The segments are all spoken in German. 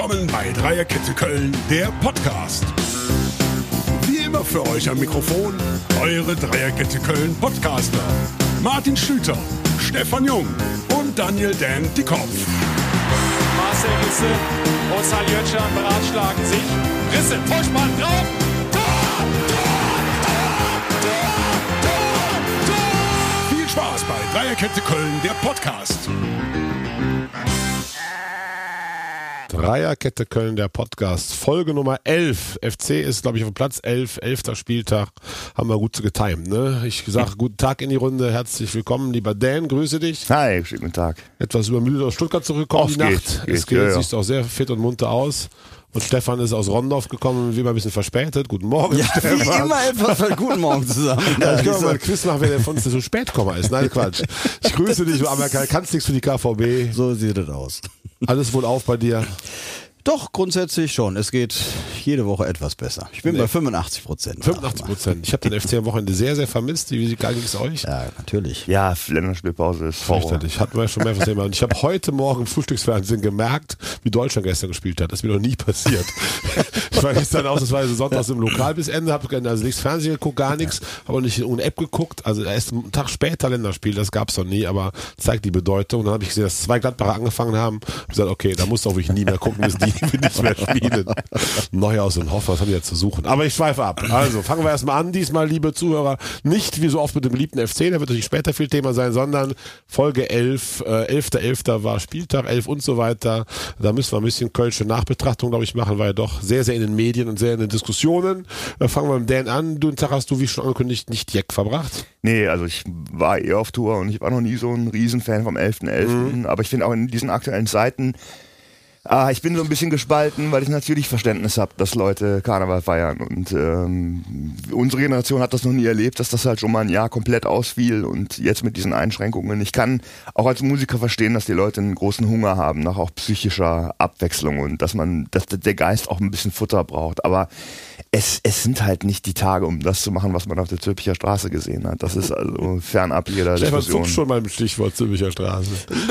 willkommen bei Dreierkette Köln, der Podcast. Wie immer für euch am Mikrofon eure Dreierkette Köln Podcaster. Martin Schlüter, Stefan Jung und Daniel Dan Dickhoff. Marcel Risse und Saljötschan beratschlagen sich. Risse, Vorspann drauf. Tor, Tor, Tor. Viel Spaß bei Dreierkette Köln, der Podcast. Dreierkette Köln, der Podcast. Folge Nummer 11. FC ist, glaube ich, auf Platz 11, 11. Spieltag. Haben wir gut getimt, ne? Ich sage guten Tag in die Runde. Herzlich willkommen, lieber Dan. Grüße dich. Hi, schönen guten Tag. Etwas übermüdet aus Stuttgart zurückgekommen, die geht, Nacht. geht, es geht, ja, ja. siehst auch sehr fit und munter aus. Und Stefan ist aus Rondorf gekommen, wie immer ein bisschen verspätet. Guten Morgen, Ja, Stefan. wie immer etwas von Guten Morgen zusammen. Ja, ich kann Ja, mal ein Quiz machen, wer der von uns so spät kommen ist. Nein, Quatsch. Ich grüße dich, aber kannst nichts für die KVB. so sieht es aus. Alles wohl auf bei dir. Doch, grundsätzlich schon. Es geht jede Woche etwas besser. Ich bin bei 85 Prozent. 85 Prozent. Ich habe den FC am Wochenende sehr, sehr vermisst. Wie geil ging es euch? Ja, natürlich. Ja, Länderspielpause ist. Fürchterlich. Hatten wir schon mehrfach Thema. Und ich habe heute Morgen im Frühstücksfernsehen gemerkt, wie Deutschland gestern gespielt hat. Das ist mir noch nie passiert. ich war gestern ausnahmsweise sonntags im Lokal bis Ende, habe also nichts Fernsehen geguckt, gar nichts, habe nicht in eine App geguckt. Also erst einen Tag später Länderspiel, das gab's noch nie, aber zeigt die Bedeutung. Und dann habe ich gesehen, dass zwei Gladbacher angefangen haben. Hab gesagt, okay, da musst du auch wirklich nie mehr gucken, bis die nicht mehr spielen. Neuhaus und Hoff, was haben die jetzt zu suchen? Aber ich schweife ab. Also fangen wir erstmal an, diesmal, liebe Zuhörer, nicht wie so oft mit dem geliebten FC, da wird natürlich später viel Thema sein, sondern Folge 11, äh, 11.11. war Spieltag, 11 und so weiter. Da müssen wir ein bisschen kölsche Nachbetrachtung, glaube ich, machen, weil ja doch sehr, sehr in den Medien und sehr in den Diskussionen. Äh, fangen wir mit Dan an. Du, einen Tag hast du, wie schon angekündigt, nicht Jack verbracht. Nee, also ich war eh auf Tour und ich war noch nie so ein Riesenfan vom 11.11. Mhm. Aber ich finde auch in diesen aktuellen Zeiten, ah, ich bin so ein bisschen gespalten, weil ich natürlich Verständnis habe, dass Leute Karneval feiern. Und ähm, unsere Generation hat das noch nie erlebt, dass das halt schon mal ein Jahr komplett ausfiel und jetzt mit diesen Einschränkungen. Ich kann auch als Musiker verstehen, dass die Leute einen großen Hunger haben nach auch psychischer Abwechslung und dass man, dass der Geist auch ein bisschen Futter braucht. Aber es, es sind halt nicht die Tage, um das zu machen, was man auf der Zülpicher Straße gesehen hat. Das ist also fernab jeder Stefan Diskussion. schon beim Stichwort Zülpicher Straße.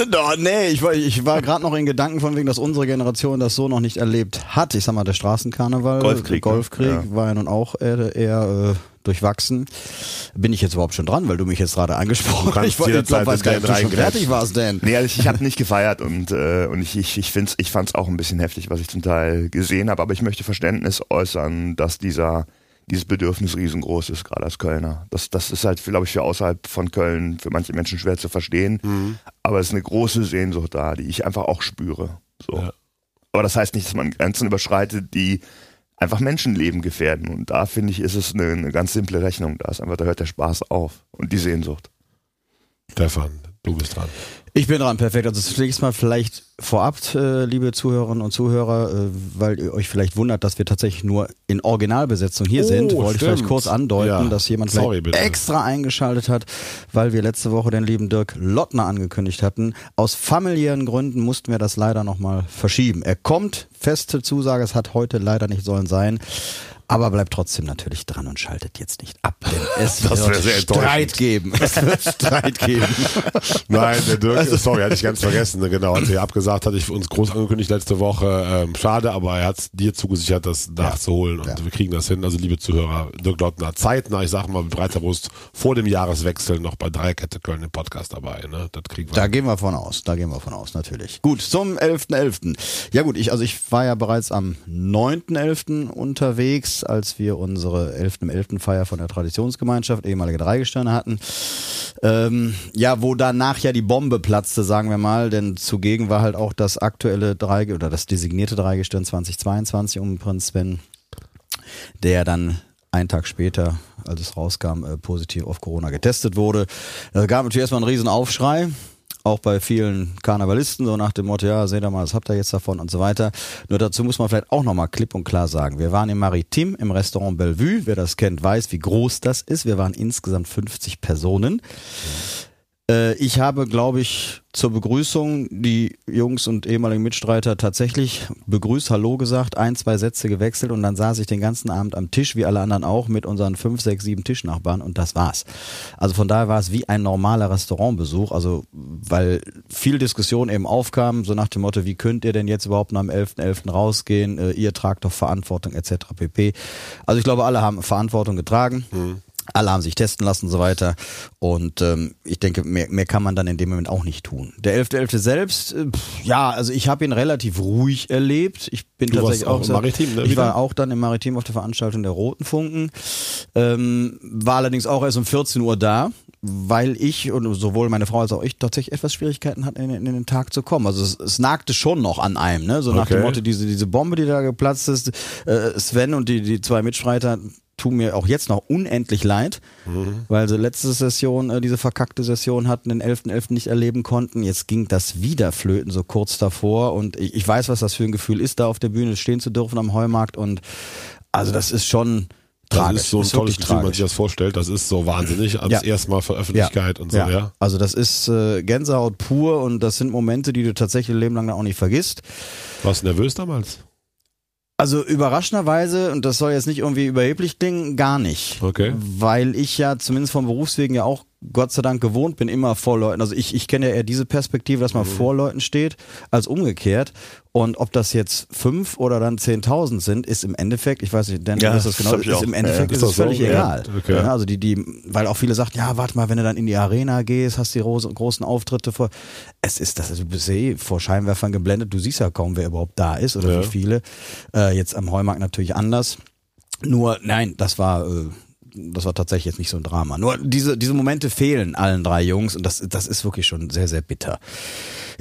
No, nee, ich war, ich war gerade noch in Gedanken von wegen, dass unsere Generation das so noch nicht erlebt hat. Ich sag mal, der Straßenkarneval, Golfkrieg, ne? Golfkrieg Ja. war ja nun auch eher, eher äh, durchwachsen. Bin ich jetzt überhaupt schon dran, weil du mich jetzt gerade angesprochen hast? Ich, wollte- ich glaub, weiß gar nicht, ob du schon fertig warst, Dan. Nee, also ich, ich habe nicht gefeiert und, äh, und ich, ich, ich, find's, ich fand es auch ein bisschen heftig, was ich zum Teil gesehen habe, aber ich möchte Verständnis äußern, dass dieser dieses Bedürfnis riesengroß ist, gerade als Kölner. Das, das ist halt, glaube ich, für außerhalb von Köln für manche Menschen schwer zu verstehen. Aber es ist eine große Sehnsucht da, die ich einfach auch spüre. So. Ja. Aber das heißt nicht, dass man Grenzen überschreitet, die einfach Menschenleben gefährden. Und da finde ich, ist es eine, eine ganz simple Rechnung. Da ist einfach, da hört der Spaß auf und die Sehnsucht. Stefan, du bist dran. Ich bin dran, perfekt. Also zunächst mal vielleicht vorab, äh, liebe Zuhörerinnen und Zuhörer, äh, weil ihr euch vielleicht wundert, dass wir tatsächlich nur in Originalbesetzung hier Oh, sind, wollte ich vielleicht kurz andeuten, Ja. dass jemand Sorry, extra eingeschaltet hat, weil wir letzte Woche den lieben Dirk Lottner angekündigt hatten. Aus familiären Gründen mussten wir das leider nochmal verschieben. Er kommt, feste Zusage, es hat heute leider nicht sollen sein. Aber bleibt trotzdem natürlich dran und schaltet jetzt nicht ab, denn es Das wird sehr. Streit geben. Es wird Streit geben. Nein, der Dirk, Also- sorry, hatte ich ganz vergessen. Genau, hat er abgesagt, hatte ich uns groß angekündigt letzte Woche. Ähm, schade, aber er hat dir zugesichert, das nachzuholen und Ja. wir kriegen das hin. Also liebe Zuhörer, Dirk Lottner, zeitnah, ich sag mal mit breiter Brust, vor dem Jahreswechsel noch bei Dreierkette Köln im Podcast dabei. Ne? Das kriegen wir. Da gehen wir von aus, da gehen wir von aus, natürlich. Gut, zum 11.11. Ja gut, ich, also ich war ja bereits am 9.11. unterwegs, als wir unsere 11.11. Feier von der Traditionsgemeinschaft, ehemalige Dreigestirne hatten. Ähm, ja, wo danach ja die Bombe platzte, sagen wir mal, denn zugegen war halt auch das aktuelle Dreige oder das designierte Dreigestirn 2022 um Prinz Sven, der dann einen Tag später, als es rauskam, äh, positiv auf Corona getestet wurde. Da gab natürlich erstmal einen riesen Aufschrei. Auch bei vielen Karnevalisten, so nach dem Motto, ja, seht ihr mal, was habt ihr jetzt davon und so weiter. Nur dazu muss man vielleicht auch nochmal klipp und klar sagen. Wir waren im Maritim, im Restaurant Bellevue. Wer das kennt, weiß, wie groß das ist. Wir waren insgesamt 50 Personen. Äh, ich habe, glaube ich, zur Begrüßung die Jungs und ehemaligen Mitstreiter tatsächlich begrüßt, Hallo gesagt, ein, zwei Sätze gewechselt und dann saß ich den ganzen Abend am Tisch, wie alle anderen auch, mit unseren fünf, sechs, sieben Tischnachbarn und das war's. Also von daher war es wie ein normaler Restaurantbesuch, also weil viel Diskussion eben aufkam, so nach dem Motto, wie könnt ihr denn jetzt überhaupt noch am 11.11. .11. rausgehen, äh, ihr tragt doch Verantwortung etc. pp. Also ich glaube, alle haben Verantwortung getragen. Mhm. Alle haben sich testen lassen und so weiter. Und ähm, ich denke, mehr, mehr kann man dann in dem Moment auch nicht tun. Der 11.11. .11. selbst, äh, pff, ja, also ich habe ihn relativ ruhig erlebt. Ich bin Du tatsächlich warst auch auch im Maritim, ne, Ich wieder? war auch dann im Maritim auf der Veranstaltung der Roten Funken. Ähm, war allerdings auch erst um 14 Uhr da, weil ich und sowohl meine Frau als auch ich tatsächlich etwas Schwierigkeiten hatten, in, in den Tag zu kommen. Also es, es nagte schon noch an einem, ne? So nach Okay. dem Motto, diese, diese Bombe, die da geplatzt ist, äh, Sven und die, die zwei Mitstreiter tun mir auch jetzt noch unendlich leid, weil sie letzte Session, äh, diese verkackte Session hatten, den 11.11. nicht erleben konnten. Jetzt ging das wieder flöten, so kurz davor. Und ich, ich weiß, was das für ein Gefühl ist, da auf der Bühne stehen zu dürfen am Heumarkt. Und also das ist schon Das tragisch. ist so ein Ist tolles Gefühl, wenn man sich das vorstellt. Das ist so wahnsinnig. Also Ja. das erste Mal für Öffentlichkeit und so, ja. Also das ist äh, Gänsehaut pur und das sind Momente, die du tatsächlich ein Leben lang dann auch nicht vergisst. Warst du nervös damals? Also überraschenderweise, und das soll jetzt nicht irgendwie überheblich klingen, gar nicht. Okay. Weil ich ja zumindest vom Berufswegen ja auch Gott sei Dank gewohnt bin, immer vor Leuten. Also ich, ich kenne ja eher diese Perspektive, dass man Mhm. vor Leuten steht, als umgekehrt. Und ob das jetzt fünf oder dann 10.000 sind, ist im Endeffekt, ich weiß nicht, denn Ja, ist das genau, ist auch. im Endeffekt Ja, ist ist es das so? völlig Ja, egal. okay. Also die, die, weil auch viele sagen, ja, warte mal, wenn du dann in die Arena gehst, hast die großen, großen Auftritte vor. Es ist das, also du bist eh vor Scheinwerfern geblendet, du siehst ja kaum, wer überhaupt da ist oder Ja. wie viele. Äh, jetzt am Heumarkt natürlich anders. Nur, nein, das war, äh, das war tatsächlich jetzt nicht so ein Drama. Nur diese, diese Momente fehlen allen drei Jungs und das, das ist wirklich schon sehr, sehr bitter.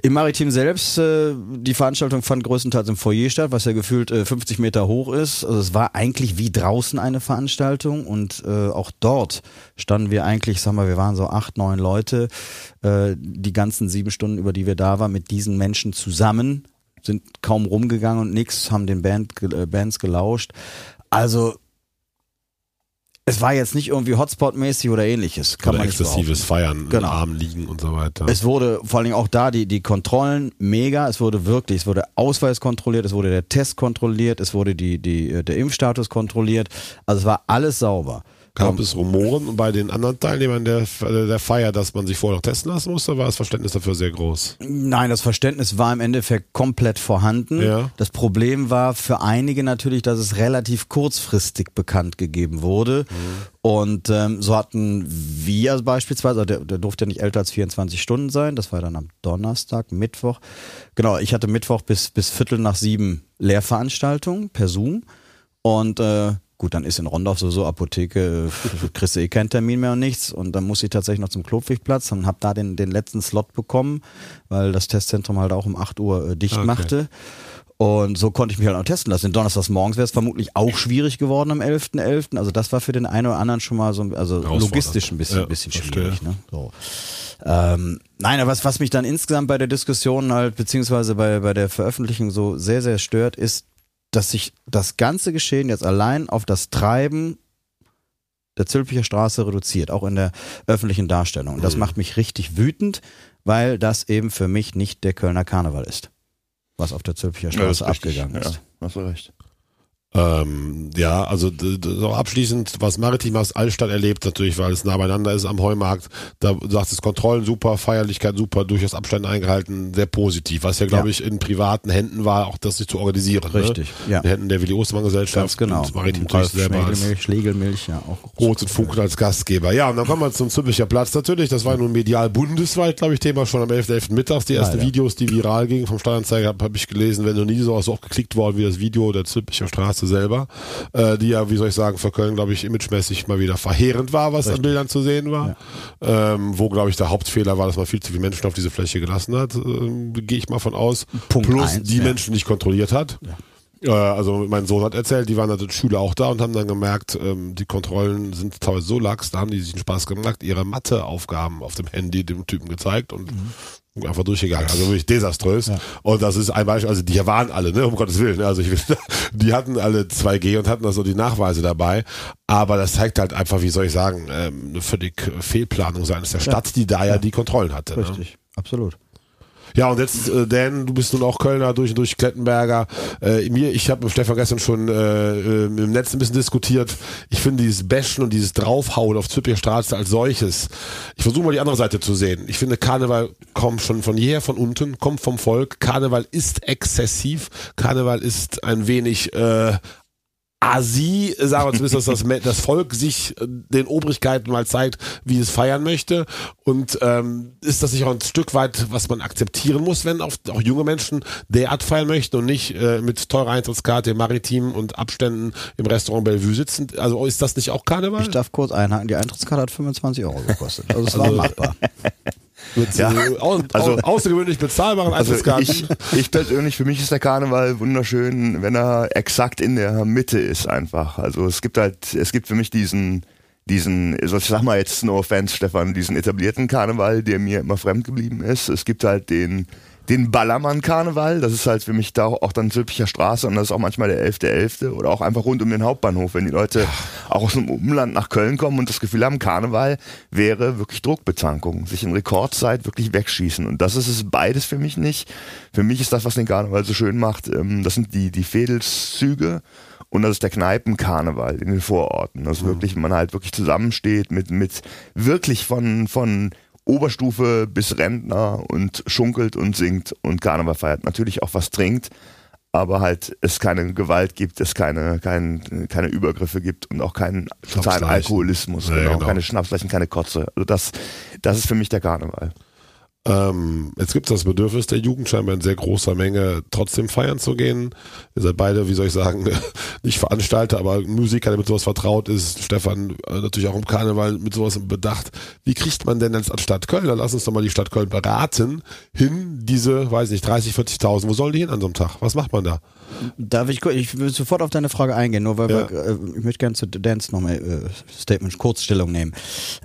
Im Maritim selbst, äh, die Veranstaltung fand größtenteils im Foyer statt, was ja gefühlt äh, 50 Meter hoch ist. Also es war eigentlich wie draußen eine Veranstaltung und äh, auch dort standen wir eigentlich, sag mal, wir waren so acht, neun Leute, äh, die ganzen sieben Stunden, über die wir da waren, mit diesen Menschen zusammen, sind kaum rumgegangen und nix, haben den Band, äh, Bands gelauscht. Also es war jetzt nicht irgendwie Hotspot-mäßig oder ähnliches. Kann Oder man nicht exzessives Feiern, Genau. Armen liegen und so weiter. es wurde vor allen Dingen auch da die, die Kontrollen mega. Es wurde wirklich, es wurde Ausweis kontrolliert, es wurde der Test kontrolliert, es wurde die, die, äh, der Impfstatus kontrolliert. Also es war alles sauber. Gab es Rumoren bei den anderen Teilnehmern der, der Feier, dass man sich vorher noch testen lassen musste? War das Verständnis dafür sehr groß? Nein, das Verständnis war im Endeffekt komplett vorhanden. Ja. Das Problem war für einige natürlich, dass es relativ kurzfristig bekannt gegeben wurde. Und ähm, so hatten wir beispielsweise, der, der durfte ja nicht älter als 24 Stunden sein, das war dann am Donnerstag, Mittwoch. Genau, ich hatte Mittwoch bis, bis Viertel nach sieben Lehrveranstaltungen per Zoom. Und äh, gut, dann ist in Rondorf sowieso Apotheke, äh, kriegst du eh keinen Termin mehr und nichts. Und dann muss ich tatsächlich noch zum Klopfigplatz und habe da den, den letzten Slot bekommen, weil das Testzentrum halt auch um 8 Uhr äh, dicht Okay. machte. Und so konnte ich mich halt auch testen lassen. Donnerstags morgens wäre es vermutlich auch schwierig geworden am 11.11. Also das war für den einen oder anderen schon mal so also logistisch ein bisschen, Ja, bisschen schwierig. Ne? So. Ähm, nein, aber was, was mich dann insgesamt bei der Diskussion halt, beziehungsweise bei, bei der Veröffentlichung so sehr, sehr stört, ist, dass sich das ganze Geschehen jetzt allein auf das Treiben der Zülpicher Straße reduziert, auch in der öffentlichen Darstellung. Und das Mhm. macht mich richtig wütend, weil das eben für mich nicht der Kölner Karneval ist, was auf der Zülpicher Ja, Straße richtig. abgegangen ist. Ja, hast du recht. Ähm, ja, also so abschließend, was Maritim aus Altstadt erlebt, natürlich, weil es nah beieinander ist am Heumarkt. Da du sagst es Kontrollen super, Feierlichkeit super, durchaus Abstände eingehalten, sehr positiv. Was ja, glaube Ja. ich, in privaten Händen war, auch das sich zu organisieren. Richtig, ne? ja. In Händen der Willi Ostermann Gesellschaft Ganz genau. und Maritim Und natürlich selber Schlegelmilch, Schlegelmilch, ja auch. Rot und Funken als Gastgeber. Ja, und dann kommen wir zum Zülpicher Platz natürlich. Das war nun medial bundesweit, glaube ich, Thema schon am 11.11. mittags. Die ersten Leider. Videos, die viral gingen vom Stadtanzeiger, habe hab ich gelesen, wenn noch nie so so oft geklickt worden wie das Video der Zülpicher Straße selber, äh, die ja, wie soll ich sagen, für Köln, glaube ich, imagemäßig mal wieder verheerend war, was an Bildern zu sehen war. Ähm, wo, glaube ich, der Hauptfehler war, dass man viel zu viele Menschen auf diese Fläche gelassen hat. Ähm, Gehe ich mal von aus. Punkt Plus eins, die ja. Menschen nicht kontrolliert hat. Äh, Also mein Sohn hat erzählt, die waren also Schüler auch da und haben dann gemerkt, ähm, die Kontrollen sind teilweise so lax, da haben die sich einen Spaß gemacht, ihre Matheaufgaben auf dem Handy dem Typen gezeigt und einfach durchgegangen. Also wirklich desaströs. Und das ist ein Beispiel, also die waren alle, ne, um Gottes Willen. ne, Also ich will, die hatten alle 2G und hatten also die Nachweise dabei. Aber das zeigt halt einfach, wie soll ich sagen, ähm, eine völlig Fehlplanung seines der Stadt, die da ja, die Kontrollen hatte. Ne? Richtig, absolut. Ja, und jetzt, äh, Dan, du bist nun auch Kölner durch und durch Klettenberger. Äh, mir, ich habe mit Stefan gestern schon äh, äh, im Netz ein bisschen diskutiert. Ich finde dieses Bashen und dieses Draufhauen auf Züppicher Straße als solches. Ich versuche mal die andere Seite zu sehen. Ich finde, Karneval kommt schon von jeher von unten, kommt vom Volk. Karneval ist exzessiv. Karneval ist ein wenig äh, Asi, sagen wir zumindest, dass das, das Volk sich äh, den Obrigkeiten mal zeigt, wie es feiern möchte. Und ähm, ist das nicht auch ein Stück weit, was man akzeptieren muss, wenn auch, auch junge Menschen derart feiern möchten und nicht äh, mit teurer Eintrittskarte im Maritim und Abständen im Restaurant Bellevue sitzen? Also ist das nicht auch Karneval? Ich darf kurz einhaken, die Eintrittskarte hat 25 Euro gekostet. Also es war machbar. mit Ja. äh, au, Also- au, außergewöhnlich bezahlbaren Also Eintrittskarten. ich, ich persönlich, für mich ist der Karneval wunderschön, wenn er exakt in der Mitte ist einfach. Also es gibt halt, es gibt für mich diesen, diesen, also ich sag mal jetzt no offense, Stefan, diesen etablierten Karneval, der mir immer fremd geblieben ist. Es gibt halt den, den Ballermann-Karneval, das ist halt für mich da auch dann Zülpicher Straße und das ist auch manchmal der 11.11. oder auch einfach rund um den Hauptbahnhof, wenn die Leute auch aus dem Umland nach Köln kommen und das Gefühl haben, Karneval wäre wirklich Druckbetankung, sich in Rekordzeit wirklich wegschießen und das ist es beides für mich nicht. Für mich ist das, was den Karneval so schön macht, ähm, das sind die, die Fädelszüge und das ist der Kneipenkarneval in den Vororten. Das wirklich, man halt wirklich zusammensteht mit, mit wirklich von, von Oberstufe bis Rentner und schunkelt und singt und Karneval feiert. Natürlich auch was trinkt, aber halt es keine Gewalt gibt, es keine, kein, keine Übergriffe gibt und auch keinen totalen. Alkoholismus, Ja, genau, genau. keine Schnapsleichen, keine Kotze. Also das, das ist für mich der Karneval. Ähm, jetzt gibt es das Bedürfnis der Jugend scheinbar in sehr großer Menge trotzdem feiern zu gehen. Ihr seid beide, wie soll ich sagen, nicht Veranstalter, aber Musiker, der mit sowas vertraut ist. Stefan äh, natürlich auch im Karneval mit sowas bedacht. Wie kriegt man denn als Stadt Köln, dann lass uns doch mal die Stadt Köln beraten, hin diese, weiß nicht, 30, 40.000, wo sollen die hin an so einem Tag? Was macht man da? Darf ich, kurz- ich will sofort auf deine Frage eingehen, nur weil Ja. wir, äh, ich möchte gerne zu Dance nochmal äh, Statement, Kurzstellung nehmen.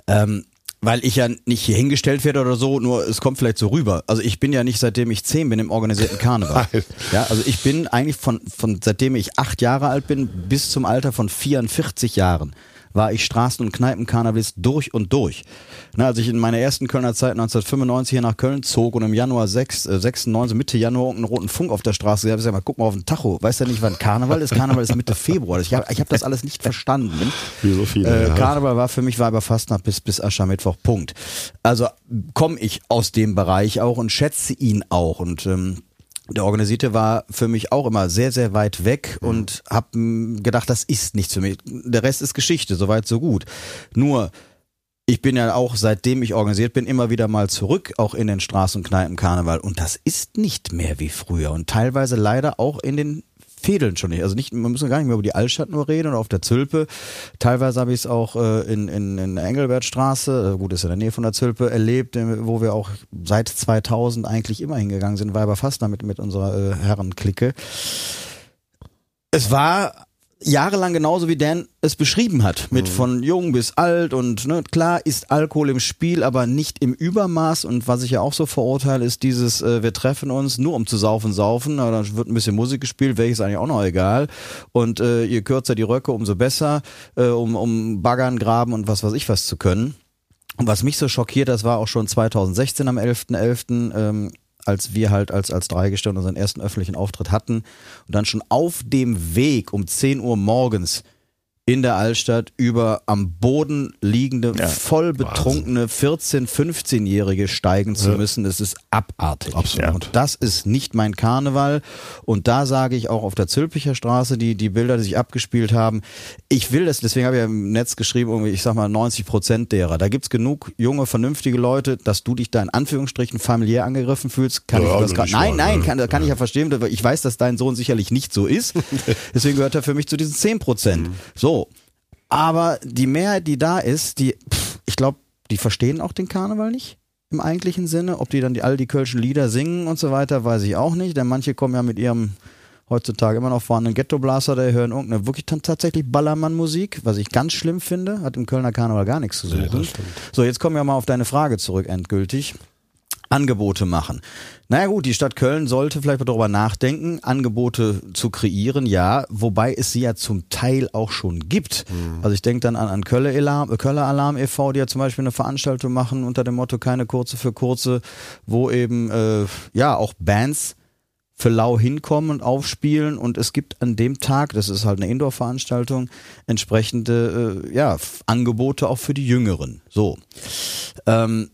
Ähm, weil ich ja nicht hier hingestellt werde oder so, nur es kommt vielleicht so rüber. Also ich bin ja nicht seitdem ich zehn bin im organisierten Karneval. Ja, also ich bin eigentlich von, von seitdem ich acht Jahre alt bin bis zum Alter von 44 Jahren war ich Straßen- und Kneipenkarnevalist durch und durch. Na, als ich in meiner ersten Kölner Zeit 1995 hier nach Köln zog und im Januar 6, äh, 96, Mitte Januar einen roten Funk auf der Straße habe, ich sag mal, guck mal auf den Tacho. Weißt du nicht, wann Karneval ist? Karneval ist Mitte Februar. Ich habe ich hab das alles nicht verstanden. Wie so viele, Äh. Karneval war für mich Weiberfastnacht bis, bis Aschermittwoch, Punkt. Also komme ich aus dem Bereich auch und schätze ihn auch und ähm, der Organisierte war für mich auch immer sehr, sehr weit weg und hab mh, gedacht, das ist nichts für mich. Der Rest ist Geschichte, soweit so gut. Nur, ich bin ja auch, seitdem ich organisiert bin, immer wieder mal zurück, auch in den Straßen- und Kneipenkarneval. Und das ist nicht mehr wie früher. Und teilweise leider auch in den Fädeln schon nicht. Also nicht, man muss gar nicht mehr über die Altstadt nur reden oder auf der Zülpe. Teilweise habe ich es auch äh, in, in, in der Engelbertstraße, äh, gut, ist in der Nähe von der Zülpe, erlebt, äh, wo wir auch seit 2000 eigentlich immer hingegangen sind, Weiberfastner mit, mit unserer äh, Herrenklicke. Es war jahrelang genauso wie Dan es beschrieben hat, mit von jung bis alt und ne, klar ist Alkohol im Spiel, aber nicht im Übermaß und was ich ja auch so verurteile, ist dieses, äh, wir treffen uns nur um zu saufen, saufen, aber dann wird ein bisschen Musik gespielt, welches eigentlich auch noch egal und äh, je kürzer die Röcke, umso besser, äh, um, um Baggern, Graben und was weiß ich was zu können. Und was mich so schockiert, das war auch schon 2016 am 11.11., ähm, als wir halt als, als Dreigestirn unseren ersten öffentlichen Auftritt hatten. Und dann schon auf dem Weg um 10 Uhr morgens in der Altstadt über am Boden liegende, Ja, voll betrunkene 14-, 15-Jährige steigen zu müssen, das ist abartig. Absolut. Und das ist nicht mein Karneval. Und da sage ich auch auf der Zülpicher Straße, die, die Bilder, die sich abgespielt haben, ich will das, deswegen habe ich ja im Netz geschrieben, irgendwie, ich sag mal 90 Prozent derer. Da gibt's genug junge, vernünftige Leute, dass du dich da in Anführungsstrichen familiär angegriffen fühlst, kann Ja, ich das mal, Nein, nein, ne? kann, kann ich ja verstehen. Ich weiß, dass dein Sohn sicherlich nicht so ist. Deswegen gehört er für mich zu diesen 10 Prozent. So. Aber die Mehrheit, die da ist, die, pff, ich glaube, die verstehen auch den Karneval nicht im eigentlichen Sinne. Ob die dann die, all die kölschen Lieder singen und so weiter, weiß ich auch nicht. Denn manche kommen ja mit ihrem heutzutage immer noch vorhandenen Ghetto-Blaster, der hören irgendeine wirklich tatsächlich Ballermann-Musik, was ich ganz schlimm finde. Hat im Kölner Karneval gar nichts zu suchen. so, jetzt kommen wir mal auf deine Frage zurück endgültig. Angebote machen. Naja gut, die Stadt Köln sollte vielleicht mal darüber nachdenken, Angebote zu kreieren, ja, wobei es sie ja zum Teil auch schon gibt. Also ich denke dann an, an Kölle Alarm, Köller Alarm e.V., die ja zum Beispiel eine Veranstaltung machen unter dem Motto keine kurze für kurze, wo eben äh, ja auch Bands für lau hinkommen und aufspielen und es gibt an dem Tag, das ist halt eine Indoor-Veranstaltung, entsprechende äh, ja, Angebote auch für die Jüngeren. So. Ähm,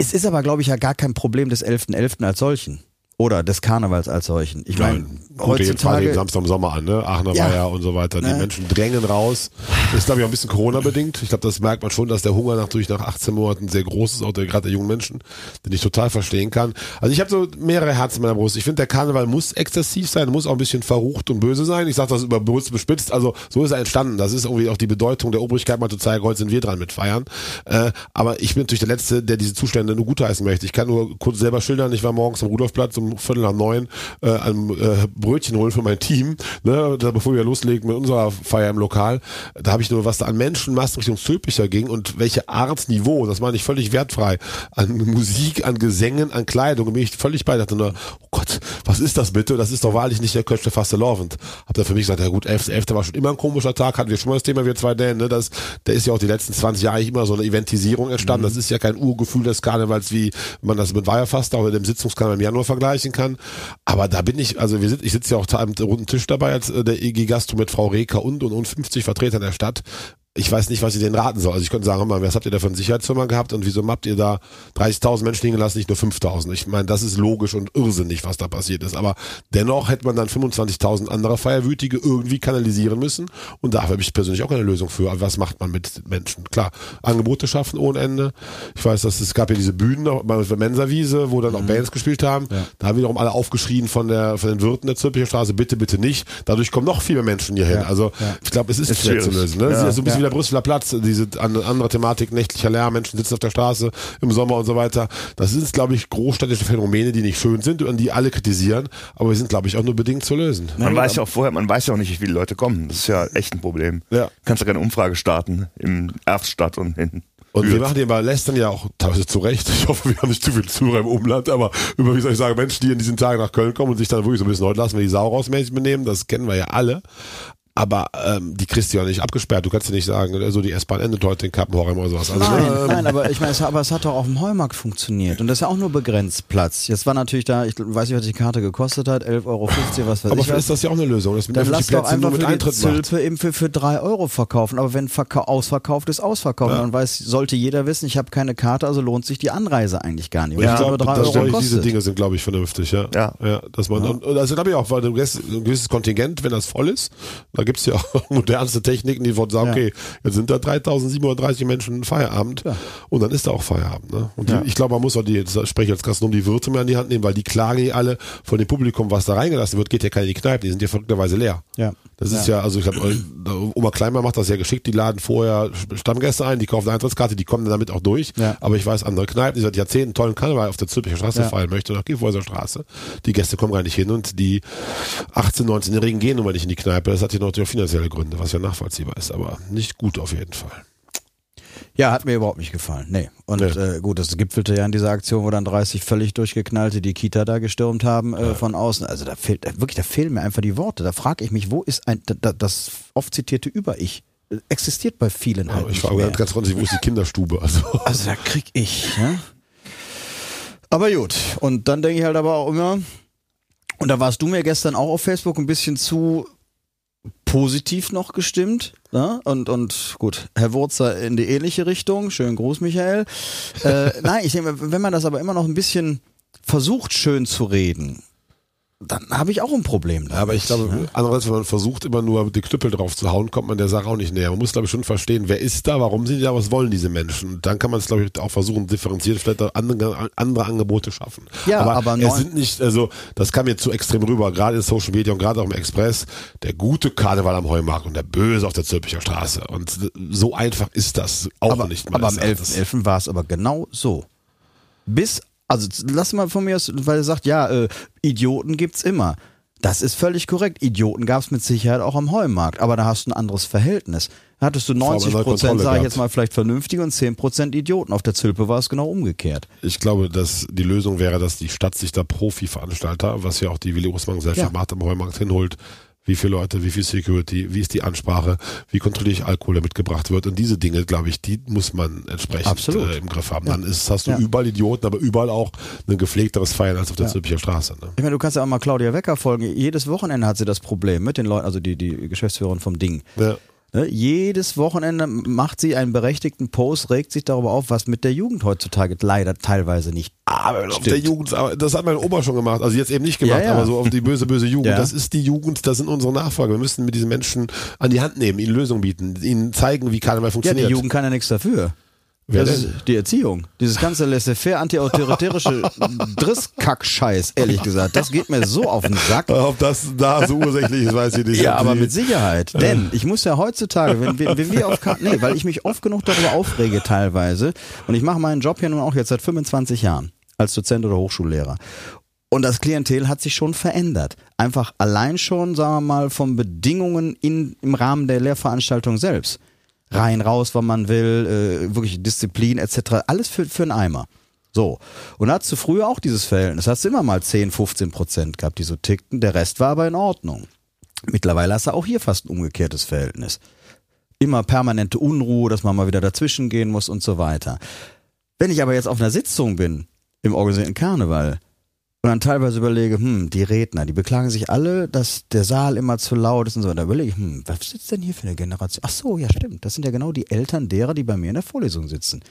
es ist aber, glaube ich, ja gar kein Problem des 11.11. als solchen. Oder des Karnevals als solchen. Ich meine, fangen heutzutage. den Samstag im Sommer an, ne? Aachener Ja. Weiher und so weiter. Die Ne? Menschen drängen raus. Das ist, glaube ich, auch ein bisschen Corona-bedingt. Ich glaube, das merkt man schon, dass der Hunger natürlich nach 18 Monaten sehr groß ist, auch der, gerade der jungen Menschen, den ich total verstehen kann. Also ich habe so mehrere Herzen in meiner Brust. Ich finde, der Karneval muss exzessiv sein, muss auch ein bisschen verrucht und böse sein. Ich sage das überbewusst bespitzt. Also so ist er entstanden. Das ist irgendwie auch die Bedeutung der Obrigkeit, mal zu zeigen, heute sind wir dran mit Feiern. Äh, aber ich bin natürlich der Letzte, der diese Zustände nur gutheißen möchte. Ich kann nur kurz selber schildern. Ich war morgens am Rudolfplatz um Viertel nach neun äh, ein äh, Brötchen holen für mein Team, ne, da, bevor wir loslegen mit unserer Feier im Lokal. Da habe ich nur, was da an Menschenmassen Richtung Zülpicher ging und welche Art Niveau, das meine ich völlig wertfrei, an Musik, an Gesängen, an Kleidung. Bin ich völlig bei. dachte nur, oh Gott, was ist das bitte? Das ist doch wahrlich nicht der Kölsche Fastelovend. Hab dann für mich gesagt, ja gut, 11. 11. war schon immer ein komischer Tag, hatten wir schon mal das Thema, wir zwei Dänen, ne? Das, der ist ja auch die letzten 20 Jahre immer so eine Eventisierung entstanden. Das ist ja kein Urgefühl des Karnevals, wie man das mit Weiherfast auch mit dem Sitzungskarneval im Januar vergleichen kann. Aber da bin ich, also wir sind, ich sitze ja auch am runden Tisch dabei als äh, der EG Gastro mit Frau Reker und und und 50 Vertretern der Stadt. Ich weiß nicht, was ich denen raten soll. Also ich könnte sagen, mal, was habt ihr da für ein Sicherheitsfirma gehabt und wieso habt ihr da 30.000 Menschen liegen gelassen, nicht nur 5.000? Ich meine, das ist logisch und irrsinnig, was da passiert ist. Aber dennoch hätte man dann 25.000 andere Feierwütige irgendwie kanalisieren müssen und dafür habe ich persönlich auch keine Lösung für. Aber was macht man mit Menschen? Klar, Angebote schaffen ohne Ende. Ich weiß, dass es gab ja diese Bühnen bei der Mensawiese, wo dann auch Bands gespielt haben. Da haben wiederum alle aufgeschrien von der von den Wirten der Zülpicher Straße, bitte, bitte nicht. Dadurch kommen noch viel mehr Menschen hier hin. Also ich glaube, es ist, Ist schwer zu lösen. Ne? Ja. Es ist so ein bisschen Ja. wie der Brüsseler Platz, diese an, andere Thematik, nächtlicher Lärm, Menschen sitzen auf der Straße im Sommer und so weiter. Das sind, glaube ich, großstädtische Phänomene, die nicht schön sind und die alle kritisieren, aber wir sind, glaube ich, auch nur bedingt zu lösen. Man weiß ja auch vorher, man weiß ja auch nicht, wie viele Leute kommen. Das ist ja echt ein Problem. Ja. Kannst du keine Umfrage starten in Erftstadt und in Und wir machen die aber lästern ja auch teilweise zu Recht. Ich hoffe, wir haben nicht zu viel Zuhörer im Umland, aber über, wie soll ich sagen, Menschen, die in diesen Tagen nach Köln kommen und sich dann wirklich so ein bisschen heute lassen wir die Sau rausmäßig benehmen, das kennen wir ja alle. Aber ähm, die kriegst du ja nicht abgesperrt. Du kannst ja nicht sagen, also die S-Bahn endet heute in Kappenhorem oder sowas. Also, Nein, ähm, nein, aber ich meine, es, aber es hat doch auf dem Heumarkt funktioniert. Und das ist ja auch nur begrenzt Platz. Jetzt war natürlich da, ich weiß nicht, was die Karte gekostet hat, 11,50 Euro, was weiß aber ich vielleicht was. ist das ja auch eine Lösung, man Dann die lass doch einfach mit für die Eintritt macht. Zülpe eben für, für drei Euro verkaufen. Aber wenn verka ausverkauft ist, ausverkauft. Ja. Dann weiß, sollte jeder wissen, ich habe keine Karte, also lohnt sich die Anreise eigentlich gar nicht. Und ich glaube, das Euro diese. Dinge sind, glaube ich, vernünftig, ja. Ja. ja dass man, Und, und also glaube ich auch, weil du ein gewisses Kontingent, wenn das voll ist, da gibt's ja auch modernste Techniken, die von sagen, Ja. okay, jetzt sind da 3730 Menschen Feierabend Ja. und dann ist da auch Feierabend. Ne? Und die, ich glaube, man muss auch die, jetzt spreche ich als Gastronom, die Wirte mehr an die Hand nehmen, weil die klagen ja alle von dem Publikum, was da reingelassen wird, geht ja keine in die Kneipen, die sind ja verrückterweise leer. Ja. Das ist ja, also ich glaube, Oma Kleinmann macht das ja geschickt, die laden vorher Stammgäste ein, die kaufen eine Eintrittskarte, die kommen dann damit auch durch. Ja. Aber ich weiß, andere Kneipen, die seit Jahrzehnten tollen Karneval auf der Zülpicher Straße Ja. feiern möchten, nach Gifhäuser Straße. Die Gäste kommen gar nicht hin und die 18-, 19-Jährigen gehen nun mal nicht in die Kneipe. Das hat hier natürlich auch finanzielle Gründe, was ja nachvollziehbar ist, aber nicht gut auf jeden Fall. Ja, hat mir überhaupt nicht gefallen. Nee. Und Nee. Äh, gut, das gipfelte ja in dieser Aktion, wo dann 30 völlig durchgeknallte die Kita da gestürmt haben äh, von außen. Also da fehlt da- wirklich, da fehlen mir einfach die Worte. Da frage ich mich, wo ist ein da, da, das oft zitierte Über-Ich? Äh, Existiert bei vielen halt Aber ich frage mehr. ganz, ganz freundlich, wo ist die Kinderstube? Also, Also da krieg ich, ja. Aber gut. Und dann denke ich halt aber auch immer, und da warst du mir gestern auch auf Facebook ein bisschen zu positiv noch gestimmt. Ne? Und, und gut, Herr Wurzer in die ähnliche Richtung. Schönen Gruß, Michael. Äh, nein, ich denke, wenn man das aber immer noch ein bisschen versucht, schön zu reden, dann habe ich auch ein Problem damit. aber ich glaube, ne? andererseits, wenn man versucht, immer nur die Knüppel drauf zu hauen, kommt man der Sache auch nicht näher. Man muss, glaube ich, schon verstehen, wer ist da, warum sind die da, was wollen diese Menschen? Und dann kann man es, glaube ich, auch versuchen, differenziert vielleicht andere, andere Angebote schaffen. Ja, aber es neun- sind nicht, also das kam mir zu extrem rüber, gerade in Social Media und gerade auch im Express, der gute Karneval am Heumarkt und der böse auf der Zülpicher Straße. Und so einfach ist das auch aber, nicht aber am meines 11.11. Erachtens. war es aber genau so. Bis, also lass mal von mir aus, weil er sagt, ja, äh, Idioten gibt's immer. Das ist völlig korrekt. Idioten gab es mit Sicherheit auch am Heumarkt, aber da hast du ein anderes Verhältnis. Da hattest du 90 eine Prozent, sage ich jetzt mal, vielleicht vernünftige und 10 Prozent Idioten. Auf der Zülpe war es genau umgekehrt. Ich glaube, dass die Lösung wäre, dass die Stadt sich da Profi-Veranstalter, was ja auch die Willi Großmann Gesellschaft Ja. macht, am Heumarkt hinholt. Wie viele Leute, wie viel Security, wie ist die Ansprache, wie kontrolliere ich Alkohol, der mitgebracht wird. Und diese Dinge, glaube ich, die muss man entsprechend äh, im Griff haben. Ja. Dann ist, hast du Ja. überall Idioten, aber überall auch ein gepflegteres Feiern als auf der Ja. Zülpicher Straße. Ne? Ich meine, du kannst ja auch mal Claudia Wecker folgen. Jedes Wochenende hat sie das Problem mit den Leuten, also die, die Geschäftsführerin vom Ding. Ja. Ne? Jedes Wochenende macht sie einen berechtigten Post, regt sich darüber auf, was mit der Jugend heutzutage leider teilweise nicht Aber auf der Jugend, das hat meine Oma schon gemacht, also jetzt eben nicht gemacht, Ja, ja. aber so auf die böse, böse Jugend. Ja. Das ist die Jugend, das sind unsere Nachfolger. Wir müssen mit diesen Menschen an die Hand nehmen, ihnen Lösungen bieten, ihnen zeigen, wie Karneval Ja, funktioniert. die Jugend kann ja nichts dafür. Wer das denn? ist die Erziehung. Dieses ganze laissez-faire, antiautoritärische Drisskack-Scheiß, ehrlich gesagt, das geht mir so auf den Sack. Ob das da so ursächlich ist, weiß ich nicht. Ja, aber mit Sicherheit. Denn ich muss ja heutzutage, wenn wir, wenn wir auf Karten, nee, weil ich mich oft genug darüber aufrege teilweise und ich mache meinen Job hier nun auch jetzt seit 25 Jahren als Dozent oder Hochschullehrer. Und das Klientel hat sich schon verändert. Einfach allein schon, sagen wir mal, von Bedingungen in, im Rahmen der Lehrveranstaltung selbst. Rein, raus, wann man will, äh, wirklich Disziplin etc. Alles für, für einen Eimer. So. Und da hattest du früher auch dieses Verhältnis. Hast du immer mal 10, 15 Prozent gehabt, die so tickten. Der Rest war aber in Ordnung. Mittlerweile hast du auch hier fast ein umgekehrtes Verhältnis. Immer permanente Unruhe, dass man mal wieder dazwischen gehen muss und so weiter. Wenn ich aber jetzt auf einer Sitzung bin, im organisierten Karneval, und dann teilweise überlege, hm, die Redner, die beklagen sich alle, dass der Saal immer zu laut ist und so. Da überlege ich, hm, was sitzt denn hier für eine Generation? Ach so, ja stimmt, das sind ja genau die Eltern derer, die bei mir in der Vorlesung sitzen.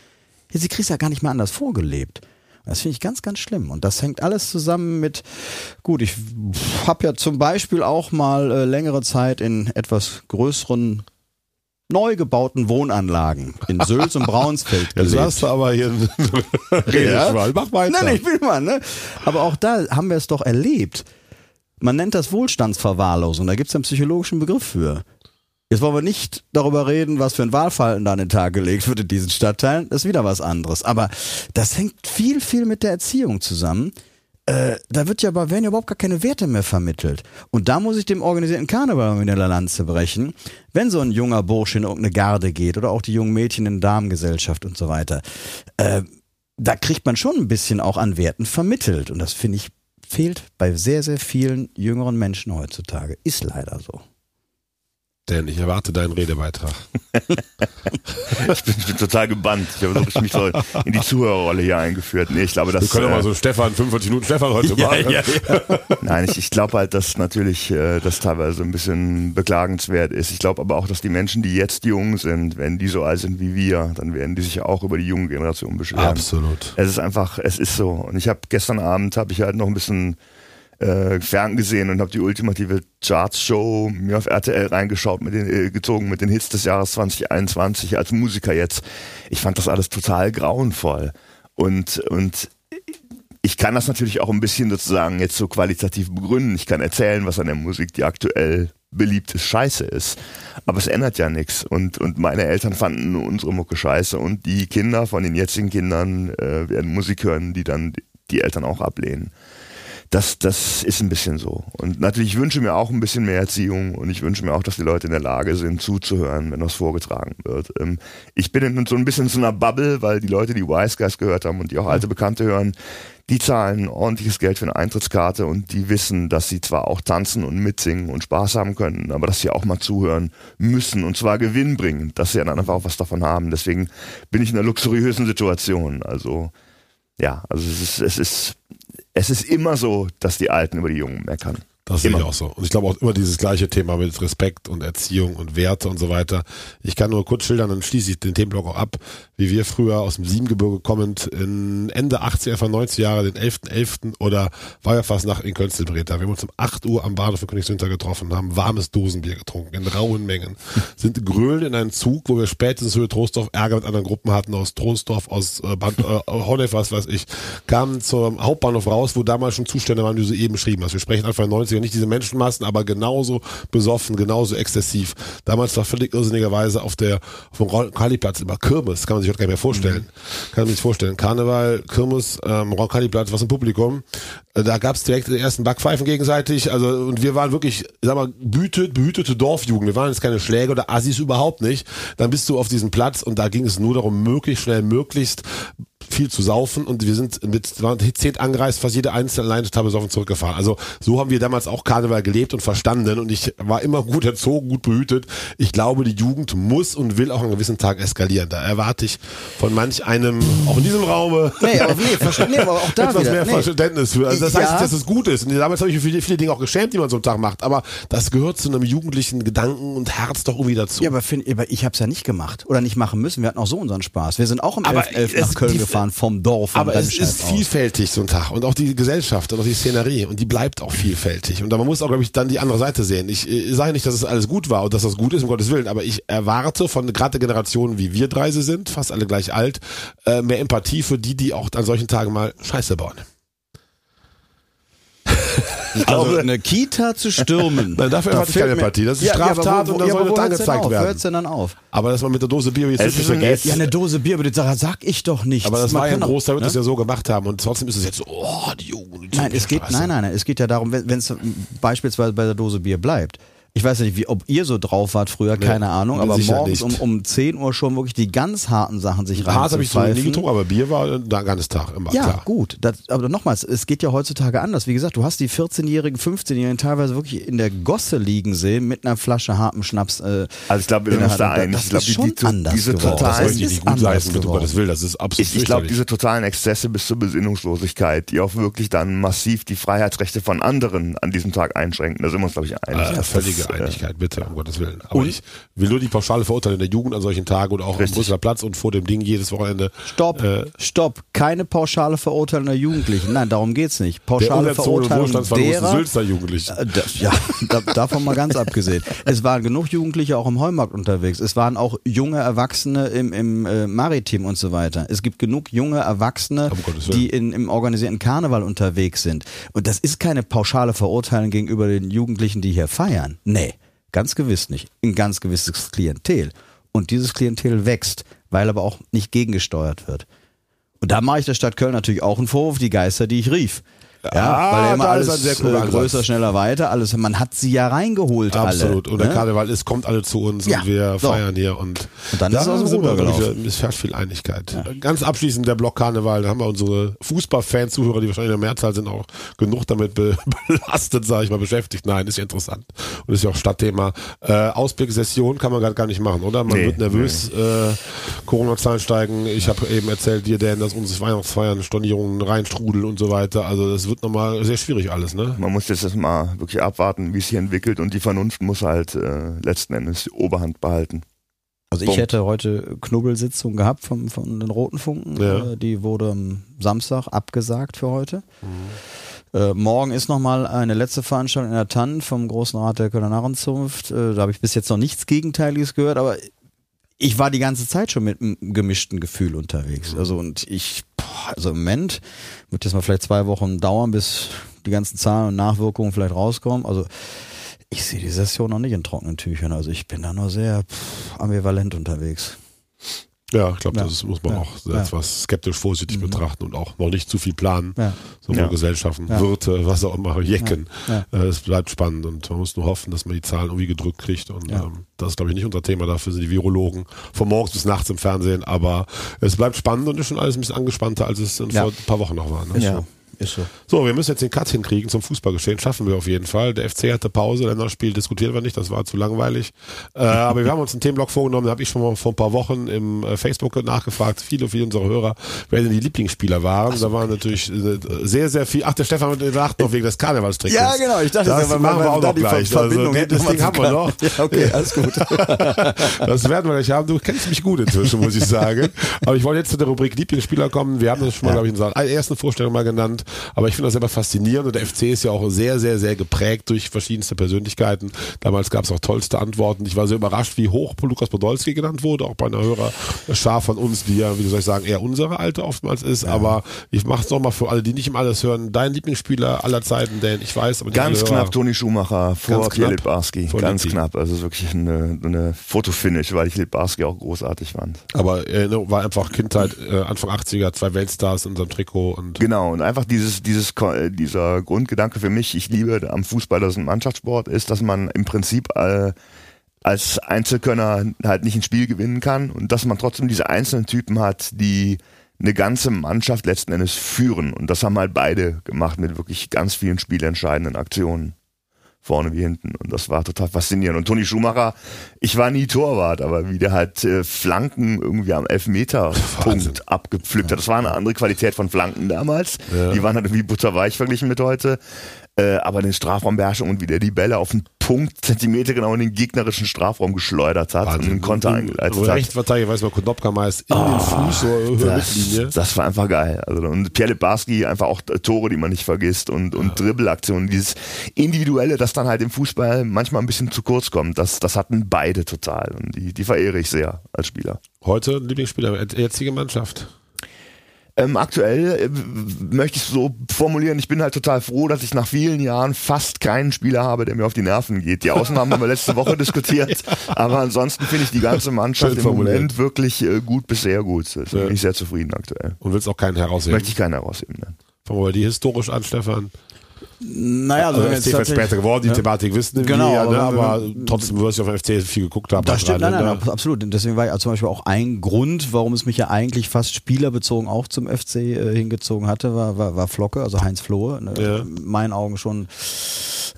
Ja, sie kriegst ja gar nicht mehr anders vorgelebt. Das finde ich ganz, ganz schlimm. Und das hängt alles zusammen mit, gut, ich habe ja zum Beispiel auch mal äh, längere Zeit in etwas größeren neu gebauten Wohnanlagen in Sülz und Braunsfeld Jetzt gelebt. hast du aber hier einen Redeschwall. Mach weiter. Nein, ich will mal, ne? Aber auch da haben wir es doch erlebt. Man nennt das Wohlstandsverwahrlosung. Da gibt es einen psychologischen Begriff für. Jetzt wollen wir nicht darüber reden, was für ein Wahlverhalten da an den Tag gelegt wird in diesen Stadtteilen. Das ist wieder was anderes. Aber das hängt viel, viel mit der Erziehung zusammen. Äh, da wird ja aber, werden ja überhaupt gar keine Werte mehr vermittelt. Und da muss ich dem organisierten Karneval in der Lanze brechen. Wenn so ein junger Bursche in irgendeine Garde geht oder auch die jungen Mädchen in Damengesellschaft und so weiter, äh, da kriegt man schon ein bisschen auch an Werten vermittelt. Und das finde ich fehlt bei sehr, sehr vielen jüngeren Menschen heutzutage. Ist leider so. Denn ich erwarte deinen Redebeitrag. Ich bin, ich bin total gebannt. Ich habe so mich so in die Zuhörerrolle hier eingeführt. Nee, ich glaube, das Wir können doch äh, mal so Stefan, 45 Minuten Stefan heute machen. Nein, ich, ich glaube halt, dass natürlich äh, das teilweise ein bisschen beklagenswert ist. Ich glaube aber auch, dass die Menschen, die jetzt jung sind, wenn die so alt sind wie wir, dann werden die sich auch über die junge Generation beschweren. Absolut. Es ist einfach, es ist so. Und ich habe gestern Abend habe ich halt noch ein bisschen äh, ferngesehen und habe die ultimative Charts-Show mir auf RTL reingeschaut, mit den, äh, gezogen mit den Hits des Jahres 2021 als Musiker jetzt. Ich fand das alles total grauenvoll. Und, und ich kann das natürlich auch ein bisschen sozusagen jetzt so qualitativ begründen. Ich kann erzählen, was an der Musik, die aktuell beliebt ist, scheiße ist. Aber es ändert ja nichts. Und, und meine Eltern fanden unsere Mucke scheiße und die Kinder von den jetzigen Kindern äh, werden Musik hören, die dann die Eltern auch ablehnen. Das, das ist ein bisschen so. Und natürlich, ich wünsche mir auch ein bisschen mehr Erziehung und ich wünsche mir auch, dass die Leute in der Lage sind, zuzuhören, wenn das vorgetragen wird. Ähm, ich bin in so ein bisschen in so einer Bubble, weil die Leute, die Wise Guys gehört haben und die auch alte Bekannte hören, die zahlen ordentliches Geld für eine Eintrittskarte und die wissen, dass sie zwar auch tanzen und mitsingen und Spaß haben können, aber dass sie auch mal zuhören müssen und zwar gewinnbringend, dass sie dann einfach auch was davon haben. Deswegen bin ich in einer luxuriösen Situation. Also, ja, also es ist, es ist, es ist immer so, dass die Alten über die Jungen meckern. Das sehe ich auch so. Und ich glaube auch immer dieses gleiche Thema mit Respekt und Erziehung und Werte und so weiter. Ich kann nur kurz schildern, dann schließe ich den Themenblock auch ab, wie wir früher aus dem Siebengebirge kommend in Ende 80er, Anfang 90er Jahre, den 11.11. oder Weiberfastnacht in Könzelbreta. Wir haben uns um 8 Uhr am Bahnhof in Königswinter getroffen, haben warmes Dosenbier getrunken, in rauen Mengen, sind grölen in einen Zug, wo wir spätestens Höhe Trostdorf Ärger mit anderen Gruppen hatten, aus Trostdorf, aus äh, Band, äh, Honnef, was weiß ich, kamen zum Hauptbahnhof raus, wo damals schon Zustände waren, die du so eben beschrieben hast. Wir sprechen Anfang 90er natürlich nicht diese Menschenmassen, aber genauso besoffen, genauso exzessiv. Damals war völlig irrsinnigerweise auf der auf dem Roncalli-Platz immer Kirmes, kann man sich heute gar nicht mehr vorstellen. Kann man sich vorstellen. Karneval, Kirmes, ähm, Roncalli-Platz, was im Publikum. Äh, Da gab's direkt die ersten Backpfeifen gegenseitig. Also und wir waren wirklich, sag mal, behütet, behütete Dorfjugend. Wir waren jetzt keine Schläge oder Assis überhaupt nicht. Dann bist du auf diesem Platz und da ging es nur darum, möglichst schnell, möglichst viel zu saufen und wir sind mit waren zehn angereist, fast jede einzelne alleine total besoffen zurückgefahren. Also so haben wir damals auch Karneval gelebt und verstanden und ich war immer gut erzogen, gut behütet. Ich glaube, die Jugend muss und will auch an gewissen Tag eskalieren. Da erwarte ich von manch einem, auch in diesem Raume, Nee, aber, nee, verste- nee, aber auch da etwas wieder. mehr nee. Verständnis für. Also das heißt nicht, dass es gut ist. Und damals habe ich mich für viele, viele Dinge auch geschämt, die man so am Tag macht. Aber das gehört zu einem jugendlichen Gedanken und Herz doch irgendwie dazu. Ja, aber, find, aber ich habe es ja nicht gemacht oder nicht machen müssen. Wir hatten auch so unseren Spaß. Wir sind auch am Aber 11.11. es- nach Köln die- gefahren vom Dorf. Aber es ist aus. vielfältig, so ein Tag. Und auch die Gesellschaft und auch die Szenerie. Und die bleibt auch vielfältig. Und da man muss auch, glaube ich, dann die andere Seite sehen. Ich äh, sage nicht, dass es alles gut war und dass das gut ist, um Gottes Willen. Aber ich erwarte von gerade der Generation, wie wir drei sind, fast alle gleich alt, äh, mehr Empathie für die, die auch an solchen Tagen mal Scheiße bauen. Also eine Kita zu stürmen. Nein, dafür ich fehlt keine Empathie. Das ist Ja, ja, Straftat wo- und da ja, soll das angezeigt auf? werden. Hört's denn dann auf? Aber dass man mit der Dose Bier jetzt ein- vergeht. Ja, eine Dose Bier, bitte sag, sag ich doch nicht. aber das Man war ja ein Großteil, wird ne? das ja so gemacht haben. Und trotzdem ist es jetzt so, oh, die Jugend. die Nein, es geht, nein, nein, nein, es geht ja darum, wenn es beispielsweise bei der Dose Bier bleibt. Ich weiß nicht, wie, ob ihr so drauf wart früher, keine Ahnung, aber morgens um, nicht. um 10 Uhr schon wirklich die ganz harten Sachen sich rein Hart habe ich so nie getrunken, aber Bier war da ganz Tag immer Ja, klar. gut. Das, aber nochmals, es geht ja heutzutage anders. Wie gesagt, du hast die 14-Jährigen, 15-Jährigen teilweise wirklich in der Gosse liegen sehen mit einer Flasche harten Schnaps. Äh, Also ich glaube, wir uns da einig. Das Ich glaube, ist die, schon die, anders diese geworden. Das totalen, nicht gut leisten. Gottes Willen. Das ist absolut ich, ich glaube, diese totalen Exzesse bis zur Besinnungslosigkeit, die auch wirklich dann massiv die Freiheitsrechte von anderen an diesem Tag einschränken, da sind wir uns, glaube ich, einig. Äh, dass völlige das, äh, Einigkeit, bitte, um Gottes Willen. Aber ich will nur die pauschale Verurteilung der Jugend an solchen Tagen und auch am Richtig. Brüsseler Platz und vor dem Ding jedes Wochenende. Stopp, Äh, stopp. Keine pauschale Verurteilung der Jugendlichen. Nein, darum geht's nicht. der Pauschale und Verurteilung derer, Sülster Jugendlichen. Äh, ja, da, davon mal ganz abgesehen. Es waren genug Jugendliche auch im Heumarkt unterwegs. Es waren auch junge Erwachsene im, im äh, Maritim und so weiter. Es gibt genug junge Erwachsene, Um die in, im organisierten Karneval unterwegs sind. Und das ist keine pauschale Verurteilung gegenüber den Jugendlichen, die hier feiern. Nee, ganz gewiss nicht. Ein ganz gewisses Klientel. Und dieses Klientel wächst, weil aber auch nicht gegengesteuert wird. Und da mache ich der Stadt Köln natürlich auch einen Vorwurf, die Geister, die ich rief. Ja, Ah, weil ja immer da alles ist ein sehr cooler äh, Ansatz. größer, schneller, weiter, alles. Man hat sie ja reingeholt, Absolut. alle. Und der ne? Karneval ist, kommt alle zu uns Ja, und wir so. feiern hier und, Und dann ist es aus dem Ruder gelaufen. Es herrscht viel Einigkeit. Ganz abschließend der Block Karneval, da haben wir unsere Fußballfans, Zuhörer, die wahrscheinlich in der Mehrzahl sind, auch genug damit be belastet, sage ich mal, beschäftigt. Nein, ist ja interessant und ist ja auch Stadtthema. Äh, Ausblickssession kann man gar, gar nicht machen, oder? Man Nee, wird nervös, äh, Corona-Zahlen steigen. Ich habe eben erzählt dir, Dan, dass unsere Weihnachtsfeiern, Stornierungen reinstrudeln und so weiter. Also das wird nochmal sehr schwierig alles, ne? Man muss jetzt erstmal wirklich abwarten, wie es sich entwickelt und die Vernunft muss halt äh, letzten Endes die Oberhand behalten. Also ich hätte heute Knubbelsitzung gehabt vom, von den Roten Funken. Ja. Äh, Die wurde am Samstag abgesagt für heute. Mhm. Äh, morgen ist nochmal eine letzte Veranstaltung in der Tann vom Großen Rat der Kölner Narrenzunft. Äh, da habe ich bis jetzt noch nichts Gegenteiliges gehört, aber ich war die ganze Zeit schon mit einem gemischten Gefühl unterwegs. Also und ich, boah, also im Moment wird jetzt mal vielleicht zwei Wochen dauern, bis die ganzen Zahlen und Nachwirkungen vielleicht rauskommen. Also ich sehe die Session noch nicht in trockenen Tüchern. Also ich bin da nur sehr pff, ambivalent unterwegs. Ja, ich glaube, Ja. das muss man Ja. auch Ja. etwas skeptisch vorsichtig Mhm. betrachten und auch noch nicht zu viel planen. Ja. Sowohl Ja. Gesellschaften, Ja. Wirte, was auch immer, Jecken. Ja. Äh, Es bleibt spannend und man muss nur hoffen, dass man die Zahlen irgendwie gedrückt kriegt. Und Ja. ähm, das ist, glaube ich, nicht unser Thema. Dafür sind die Virologen von morgens bis nachts im Fernsehen. Aber es bleibt spannend und ist schon alles ein bisschen angespannter, als es in Ja. vor ein paar Wochen noch war. Ne? Ja. Ist so. So, wir müssen jetzt den Cut hinkriegen zum Fußballgeschehen. Schaffen wir auf jeden Fall. Der FC hatte Pause, Länderspiel diskutieren wir nicht, das war zu langweilig. Äh, aber wir haben uns einen Themenblock vorgenommen, da habe ich schon mal vor ein paar Wochen im äh, Facebook nachgefragt, viele, viele unserer Hörer, wer denn die Lieblingsspieler waren. da waren natürlich äh, sehr, sehr viel. Ach, der Stefan lacht noch wegen des Karnevalstricks. Ja, genau. Ich dachte, das weil- machen wir auch noch gleich. Also, das Ding haben wir noch. Ja, okay, alles gut. Das werden wir gleich haben. Du kennst mich gut inzwischen, muss ich sagen. Aber ich wollte jetzt zu der Rubrik Lieblingsspieler kommen. Wir haben das schon mal, glaube ich, in unserer ersten Vorstellung mal genannt. Aber ich finde das immer faszinierend und der FC ist ja auch sehr, sehr, sehr geprägt durch verschiedenste Persönlichkeiten. Damals gab es auch tollste Antworten. Ich war sehr überrascht, wie hoch Lukas Podolski genannt wurde, auch bei einer höherer Schar von uns, die ja, wie soll ich sagen, eher unsere Alte oftmals ist. Ja. Aber ich mache es nochmal für alle, die nicht im alles hören. Dein Lieblingsspieler aller Zeiten, denn ich weiß, aber Ganz knapp Toni Schumacher vor Pierre Littbarski. Ganz knapp. Also wirklich eine, eine Fotofinish, weil ich Littbarski auch großartig fand. Aber äh, war einfach Kindheit, äh, Anfang 80er, zwei Weltstars in unserem Trikot und. Genau, und einfach dieses, dieses, äh, dieser Grundgedanke für mich, ich liebe am Fußball, dass es ein Mannschaftssport ist, dass man im Prinzip äh, als Einzelkönner halt nicht ein Spiel gewinnen kann und dass man trotzdem diese einzelnen Typen hat, die eine ganze Mannschaft letzten Endes führen. Und das haben halt beide gemacht mit wirklich ganz vielen spielentscheidenden Aktionen vorne wie hinten. Und das war total faszinierend. Und Toni Schumacher, ich war nie Torwart, aber wie der halt äh, Flanken irgendwie am Elfmeter-Punkt abgepflückt hat. Das war eine andere Qualität von Flanken damals. Ja. Die waren halt irgendwie butterweich verglichen mit heute. Äh, aber den Strafraumbeherrschung und wie der die Bälle auf den Punkt, Zentimeter genau in den gegnerischen Strafraum geschleudert hat Wahnsinn. und einen Konter eingeleitet hat. Rechtsverteidiger, weiß man, Konopka meist in oh, den Fuß, so Höhe das, das war einfach geil. Also, und Pierre Lebarski einfach auch Tore, die man nicht vergisst und, und ja. Dribbelaktionen, dieses Individuelle, das dann halt im Fußball manchmal ein bisschen zu kurz kommt, das, das hatten beide total und die, die verehre ich sehr als Spieler. Heute Lieblingsspieler, jetzige Mannschaft? Ähm, aktuell äh, möchte ich es so formulieren, ich bin halt total froh, dass ich nach vielen Jahren fast keinen Spieler habe, der mir auf die Nerven geht. Die Ausnahmen haben wir letzte Woche diskutiert, aber ansonsten finde ich die ganze Mannschaft im Moment wirklich äh, gut bis sehr gut. Da bin ich sehr zufrieden aktuell. Und willst auch keinen herausheben? Möchte ich keinen herausheben, ne? Fangen wir die historisch an, Stefan. Naja, also, also FC ist später geworden, die ja. Thematik wissen genau, wir, ne? aber trotzdem wirst du auf FC viel geguckt haben. Das stimmt, nein, nein, nein, absolut. Deswegen war ja zum Beispiel auch ein Grund, warum es mich ja eigentlich fast spielerbezogen auch zum FC äh, hingezogen hatte, war, war, war Flocke, also Heinz Flohe. Ne? Ja. In meinen Augen schon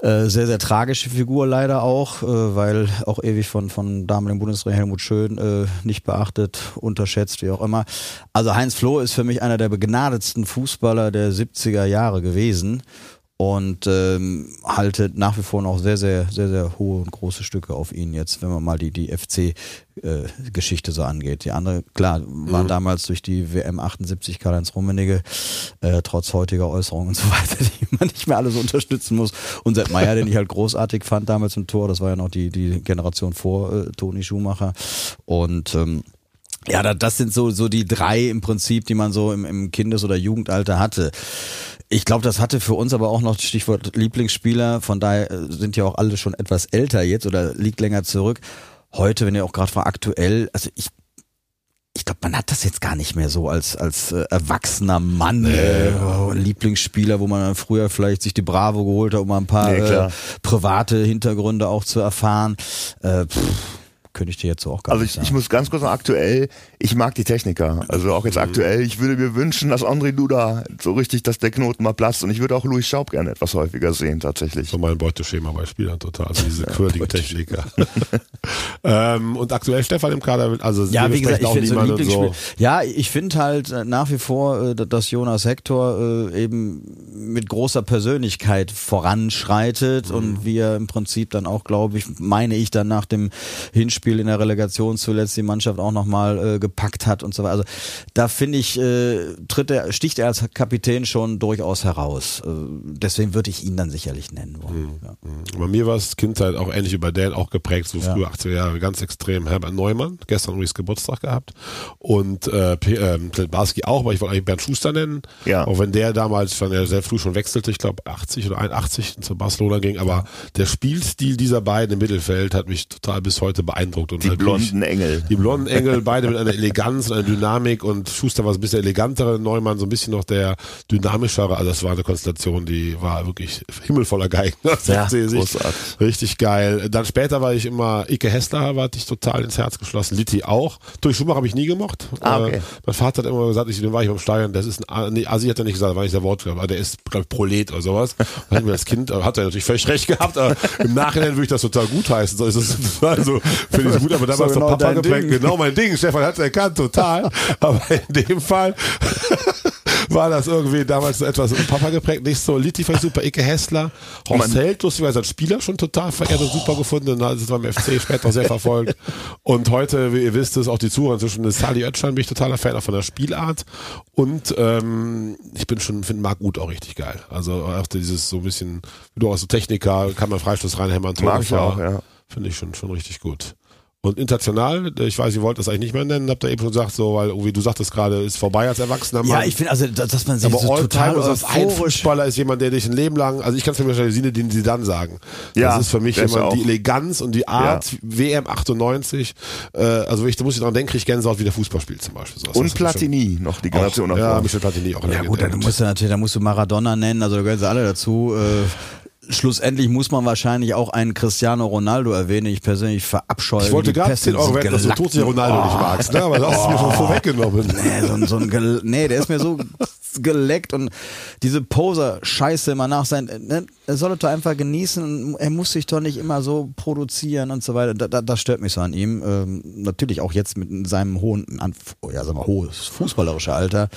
äh, sehr, sehr tragische Figur leider auch, äh, weil auch ewig von, von damaligen Bundestrainer Helmut Schön äh, nicht beachtet, unterschätzt, wie auch immer. Also Heinz Flohe ist für mich einer der begnadetsten Fußballer der 70er Jahre gewesen und ähm, halte nach wie vor noch sehr, sehr, sehr, sehr hohe und große Stücke auf ihn jetzt, wenn man mal die, die FC-Geschichte äh, so angeht. Die andere, klar, war mhm. damals durch die WM 78 Karl-Heinz Rummenigge, äh, trotz heutiger Äußerungen und so weiter, die man nicht mehr alle so unterstützen muss. Und Sepp Meier, den ich halt großartig fand damals im Tor, das war ja noch die, die Generation vor äh, Toni Schumacher. Und ähm, ja, das sind so, so die drei im Prinzip, die man so im, im Kindes- oder Jugendalter hatte. Ich glaube, das hatte für uns aber auch noch Stichwort Lieblingsspieler. Von daher äh, sind ja auch alle schon etwas älter jetzt oder liegt länger zurück. Heute, wenn ihr auch gerade war, aktuell, also ich ich glaube, man hat das jetzt gar nicht mehr so als als äh, erwachsener Mann äh, Lieblingsspieler, wo man früher vielleicht sich die Bravo geholt hat, um mal ein paar nee, äh, private Hintergründe auch zu erfahren. Äh, pff, könnte ich dir jetzt so auch gar also nicht ich, sagen. ich muss ganz kurz sagen, aktuell, ich mag die Techniker. Also auch jetzt mhm. aktuell, ich würde mir wünschen, dass André Duda so richtig, dass der Knoten mal platzt. Und ich würde auch Louis Schaub gerne etwas häufiger sehen, tatsächlich. So mein Beuteschema bei Spielern total. Also diese quirligen Techniker. ähm, und aktuell Stefan im Kader, also ja, wie gesagt, ich finde so, so Ja, ich finde halt äh, nach wie vor, äh, dass Jonas Hector äh, eben mit großer Persönlichkeit voranschreitet mhm. und wir im Prinzip dann auch, glaube ich, meine ich dann nach dem Hinspiel Spiel in der Relegation zuletzt die Mannschaft auch nochmal äh, gepackt hat und so weiter. Also da finde ich, äh, tritt er, sticht er als Kapitän schon durchaus heraus. Äh, deswegen würde ich ihn dann sicherlich nennen wollen. Mhm. Ja. Mhm. Bei mir war es Kindheit auch ähnlich wie bei Dan, auch geprägt, so früher ja. 80er Jahre, ganz extrem. Herbert Neumann, gestern übrigens Geburtstag gehabt. Und äh, äh, Barski auch, aber ich wollte eigentlich Bernd Schuster nennen. Ja. Auch wenn der damals schon ja sehr früh schon wechselte, ich glaube 80 oder 81 zu Barcelona ging. Aber der Spielstil dieser beiden im Mittelfeld hat mich total bis heute beeindruckt beeindruckt. Und die blonden Engel. Die blonden Engel, beide mit einer Eleganz und einer Dynamik und Schuster war so ein bisschen elegantere, Neumann so ein bisschen noch der dynamischere. Also das war eine Konstellation, die war wirklich himmelvoller Geigen. Ja, großartig. Richtig geil. Dann später war ich immer, Ike Hessler war ich total ins Herz geschlossen, Litti auch. Durch Schumacher habe ich nie gemocht. Ah, okay. Äh, mein Vater hat immer gesagt, ich, den war ich beim Steuern, das ist ein, nee, Asi hat er nicht gesagt, war nicht der Wort, aber der ist, glaube Prolet oder sowas. Und hat mir als Kind, hat er natürlich völlig recht gehabt, aber im Nachhinein würde ich das total gut heißen. So ist es, also, finde ich gut, aber damals so genau Papa geprägt. Genau mein Ding. Stefan hat es erkannt, total. aber in dem Fall war das irgendwie damals so etwas Papa geprägt, nicht so. Litti fand ich super, Icke Hessler, Horst Held, lustigerweise als Spieler schon total verehrt und super gefunden, dann ist es beim FC später auch sehr verfolgt. Und heute, wie ihr wisst, ist auch die Zuhörer inzwischen Sali Oetschan, bin ich totaler Fan auch von der Spielart. Und ähm, ich bin schon, finde Marc Uth auch richtig geil. Also auch dieses so ein bisschen, du auch so Techniker, kann man Freistoß reinhämmern, Torgefahr. auch, ja. Finde ich schon, schon richtig gut. Und international, ich weiß, ihr wollt das eigentlich nicht mehr nennen, habt ihr eben schon gesagt, so, weil, wie du sagtest gerade, ist vorbei als Erwachsener Mann. Ja, ich finde, also, dass man sich aber so total ist ein Fußballer ist jemand, der dich ein Leben lang, also ich kann es mir wahrscheinlich Sinne, den sie dann sagen. Ja, das ist für mich immer die Eleganz und die Art, WM 98, äh, also wenn ich, da muss ich dran denken, kriege ich Gänsehaut, wie der Fußball spielt zum Beispiel. Sowas. Und ist schon- Platini, noch die Generation Auch, ja, Michel Platini auch. Ja gut, dann musst du natürlich, da musst du Maradona nennen, also da gehören sie alle dazu. Äh, schlussendlich muss man wahrscheinlich auch einen Cristiano Ronaldo erwähnen. Ich persönlich verabscheue ich wollte gerade Pest 10 in Euro wetten, dass du Tozi Ronaldo nicht Oh, magst, ne? aber das hast du mir schon vorweggenommen. Nee, so, so ein Gel nee, der ist mir so geleckt und diese Poser-Scheiße immer nach sein. Ne? Er soll doch einfach genießen. Er muss sich doch nicht immer so produzieren und so weiter. Da, da, das stört mich so an ihm. Ähm, natürlich auch jetzt mit seinem hohen, ja, sag mal, hohes fußballerische Alter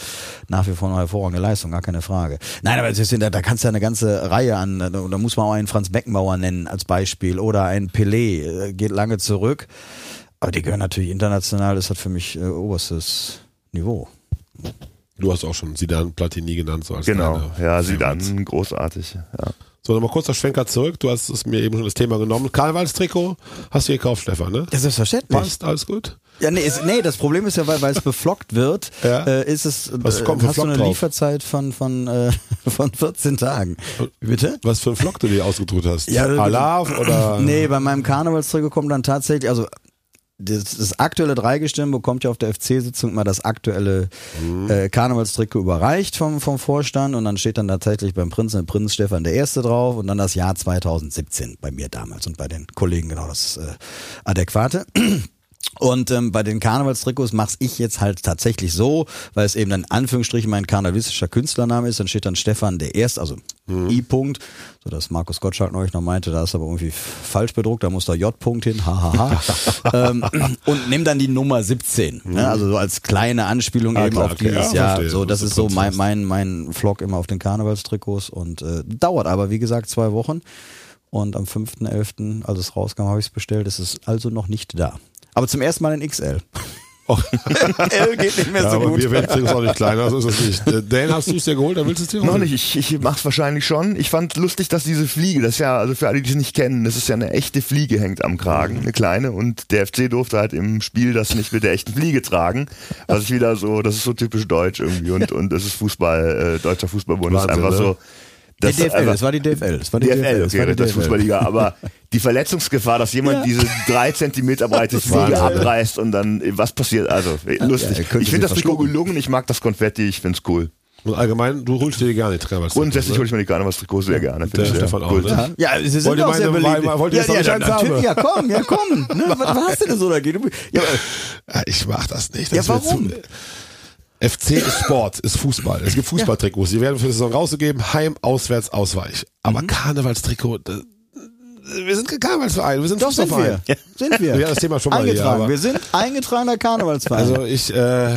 nach wie vor eine hervorragende Leistung, gar keine Frage. Nein, aber ist, da, da kannst du ja eine ganze Reihe an, da, da muss man auch einen Franz Beckenbauer nennen als Beispiel oder einen Pelé, äh, geht lange zurück. Aber die gehören natürlich international, das hat für mich äh, oberstes Niveau. Du hast auch schon Sidan Platini genannt, so als Genau, ja, dann großartig. Ja. So, nochmal kurz der Schwenker zurück. Du hast es mir eben schon das Thema genommen. Karnevalstrikot hast du gekauft, Stefan, ne? Ja, selbstverständlich. Passt, alles gut? Ja, nee, ist, nee, das Problem ist ja, weil, weil es beflockt wird, Ja. äh, ist es, Was äh, kommt für hast du Flock eine drauf? Lieferzeit von, von, äh, von 14 Tagen. Bitte? Was für ein Flock du dir ausgedruckt hast? Ja, das- Alav oder? Nee, bei meinem Karnevalstrikot kommt dann tatsächlich, also das, das aktuelle Dreigestirn bekommt ja auf der FC-Sitzung immer das aktuelle äh, Karnevalstrikot überreicht vom, vom Vorstand und dann steht dann tatsächlich beim Prinzen Prinz Stefan der Erste drauf und dann das Jahr 2017 bei mir damals und bei den Kollegen genau das äh, Adäquate. Und ähm, bei den Karnevalstrikots mach's ich jetzt halt tatsächlich so, weil es eben dann in Anführungsstrichen mein karnevalistischer Künstlername ist, dann steht dann Stefan der Erst, also I-Punkt, so dass Markus Gottschalk neulich noch meinte, da ist aber irgendwie falsch bedruckt, da muss da J-Punkt hin, hahaha. ähm, und nimm dann die Nummer 17, ne? also so als kleine Anspielung Ah, eben klar, auf okay, dieses ja, Jahr. verstehe, So, das ist so mein, mein, mein Vlog immer auf den Karnevalstrikots und äh, dauert aber, wie gesagt, zwei Wochen. Und am 5.11., als es rauskam, habe ich es bestellt. Es ist also noch nicht da. Aber zum ersten Mal in XL. Oh. L geht nicht mehr Ja, so aber gut. wir werden es auch nicht kleiner, so ist es nicht. Dan, hast du es dir geholt, dann willst du es dir holen? Noch nicht, ich, ich mach's wahrscheinlich schon. Ich fand lustig, dass diese Fliege, das ist ja, also für alle, die es nicht kennen, das ist ja eine echte Fliege hängt am Kragen, eine kleine. Und der FC durfte halt im Spiel das nicht mit der echten Fliege tragen. Was ich wieder so, das ist so typisch deutsch irgendwie. Und, und das ist Fußball, äh, deutscher Fußballbund ist einfach ne? so. Die Das DFL, einfach- das war die DFL. Das war die DFL, DFL, das war okay, die das DFL. Fußballliga, aber die Verletzungsgefahr, dass jemand diese drei Zentimeter breite Fliege abreißt und dann, was passiert, also, lustig. könnte ich finde das Trikot gelungen, ich mag das Konfetti, ich find's cool. Und allgemein, du holst dir gar nicht Karnevalstrikot. Grundsätzlich hole ich mir die Karnevalstrikot sehr gerne. Der finde Stefan ja. auch, Cool. ne? Ja, sie sind Wollt auch sehr beliebt. wollt ihr jetzt ja, nicht ja, natürlich, haben? ja, komm, ja, komm. Ne, was, was hast du denn so dagegen? Ja, Ja, ich mach das nicht. Ja, Das warum? Zu, FC ist Sport, ist Fußball. Es gibt Fußballtrikots, die werden für die Saison rausgegeben, Heim, Auswärts, Ausweich. Aber Mhm. Karnevalstrikot, das, wir sind kein Karnevalsverein, wir sind doch sind Fußballverein. wir. Sind wir. Ja, das Thema schon mal hier, Eingetragen. aber- wir sind eingetragener Karnevalsverein. Also ich, äh,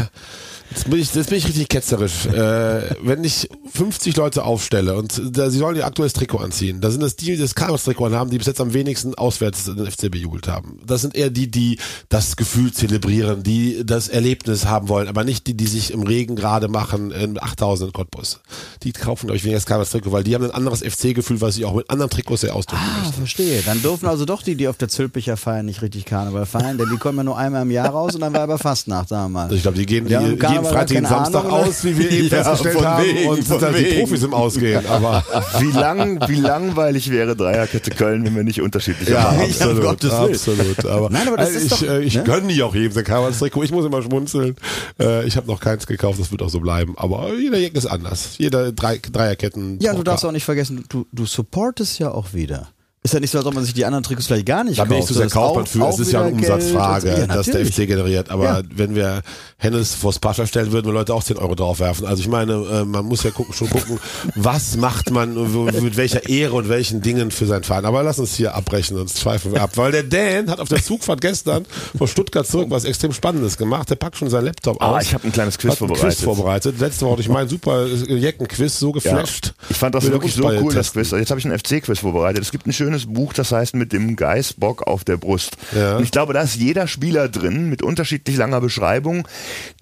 jetzt bin ich, jetzt bin ich richtig ketzerisch. Äh, wenn ich 50 Leute aufstelle und da, sie sollen ihr aktuelles Trikot anziehen, da sind das die, die das Karnevalstrikot haben, die bis jetzt am wenigsten auswärts den FC bejubelt haben. Das sind eher die, die das Gefühl zelebrieren, die das Erlebnis haben wollen, aber nicht die, die sich im Regen gerade machen in 8000 in Cottbus. Die kaufen, glaube ich, weniger das Karnevalstrikot, weil die haben ein anderes FC-Gefühl, was sie auch mit anderen Trikots sehr ausdrücken Ah, möchten. verstehe. Dann dürfen also doch die, die auf der Zülpicher feiern, nicht richtig Karneval feiern, denn die kommen ja nur einmal im Jahr raus und dann war aber Fastnacht, sagen wir mal. Ich glaube, die gehen Ja, die, im jeden Freitag, jeden keine Samstag Ahnung, oder? aus, wie wir eben Ja, festgestellt von haben, wegen, und sind dann die. Profis im Ausgehen. Aber Wie lang, wie langweilig wäre Dreierkette Köln, wenn wir nicht unterschiedliche Ja, haben? Ja, absolut, Willen. absolut. Aber, Nein, aber das also ist ich, doch- äh, ich ne? gönne die auch jedem sein Karnevalstrikot. Ich muss immer schmunzeln. Äh, ich habe noch keins gekauft, das wird auch so bleiben. Aber jeder Jack ist anders. Jeder drei, Dreierketten. Ja, du darfst da- auch nicht vergessen, du, du supportest ja auch wieder. Ist ja nicht so, als ob man sich die anderen Trikots vielleicht gar nicht Da bin ich kauft. zu sehr Das Kaufmann auch- für. Es ist ja eine. Umsatzfrage, Ja, dass der. FC generiert. Aber Ja. wenn wir Hennes vors Pascha stellen, würden wir Leute auch 10 Euro draufwerfen. Also ich meine, äh, man muss ja gucken, schon gucken, was macht man mit welcher Ehre und welchen Dingen für seinen Verein. Aber lass uns hier abbrechen, sonst schweifen wir ab. Weil der Dan hat auf der Zugfahrt gestern von Stuttgart zurück was extrem Spannendes gemacht. Der packt schon seinen Laptop Ah, aus. ich habe ein kleines Quiz vorbereitet. Quiz vorbereitet. Letzte Woche hatte ich meinen super Jecken-Quiz so geflasht. Ich fand das wirklich so cool, das testen. Quiz. Also Jetzt habe ich ein FC-Quiz vorbereitet. Es gibt ein schönes Buch, das heißt mit dem Geißbock auf der Brust. Ja. Und ich glaube, da ist jeder Spieler drin mit unterschiedlich langer Beschreibung,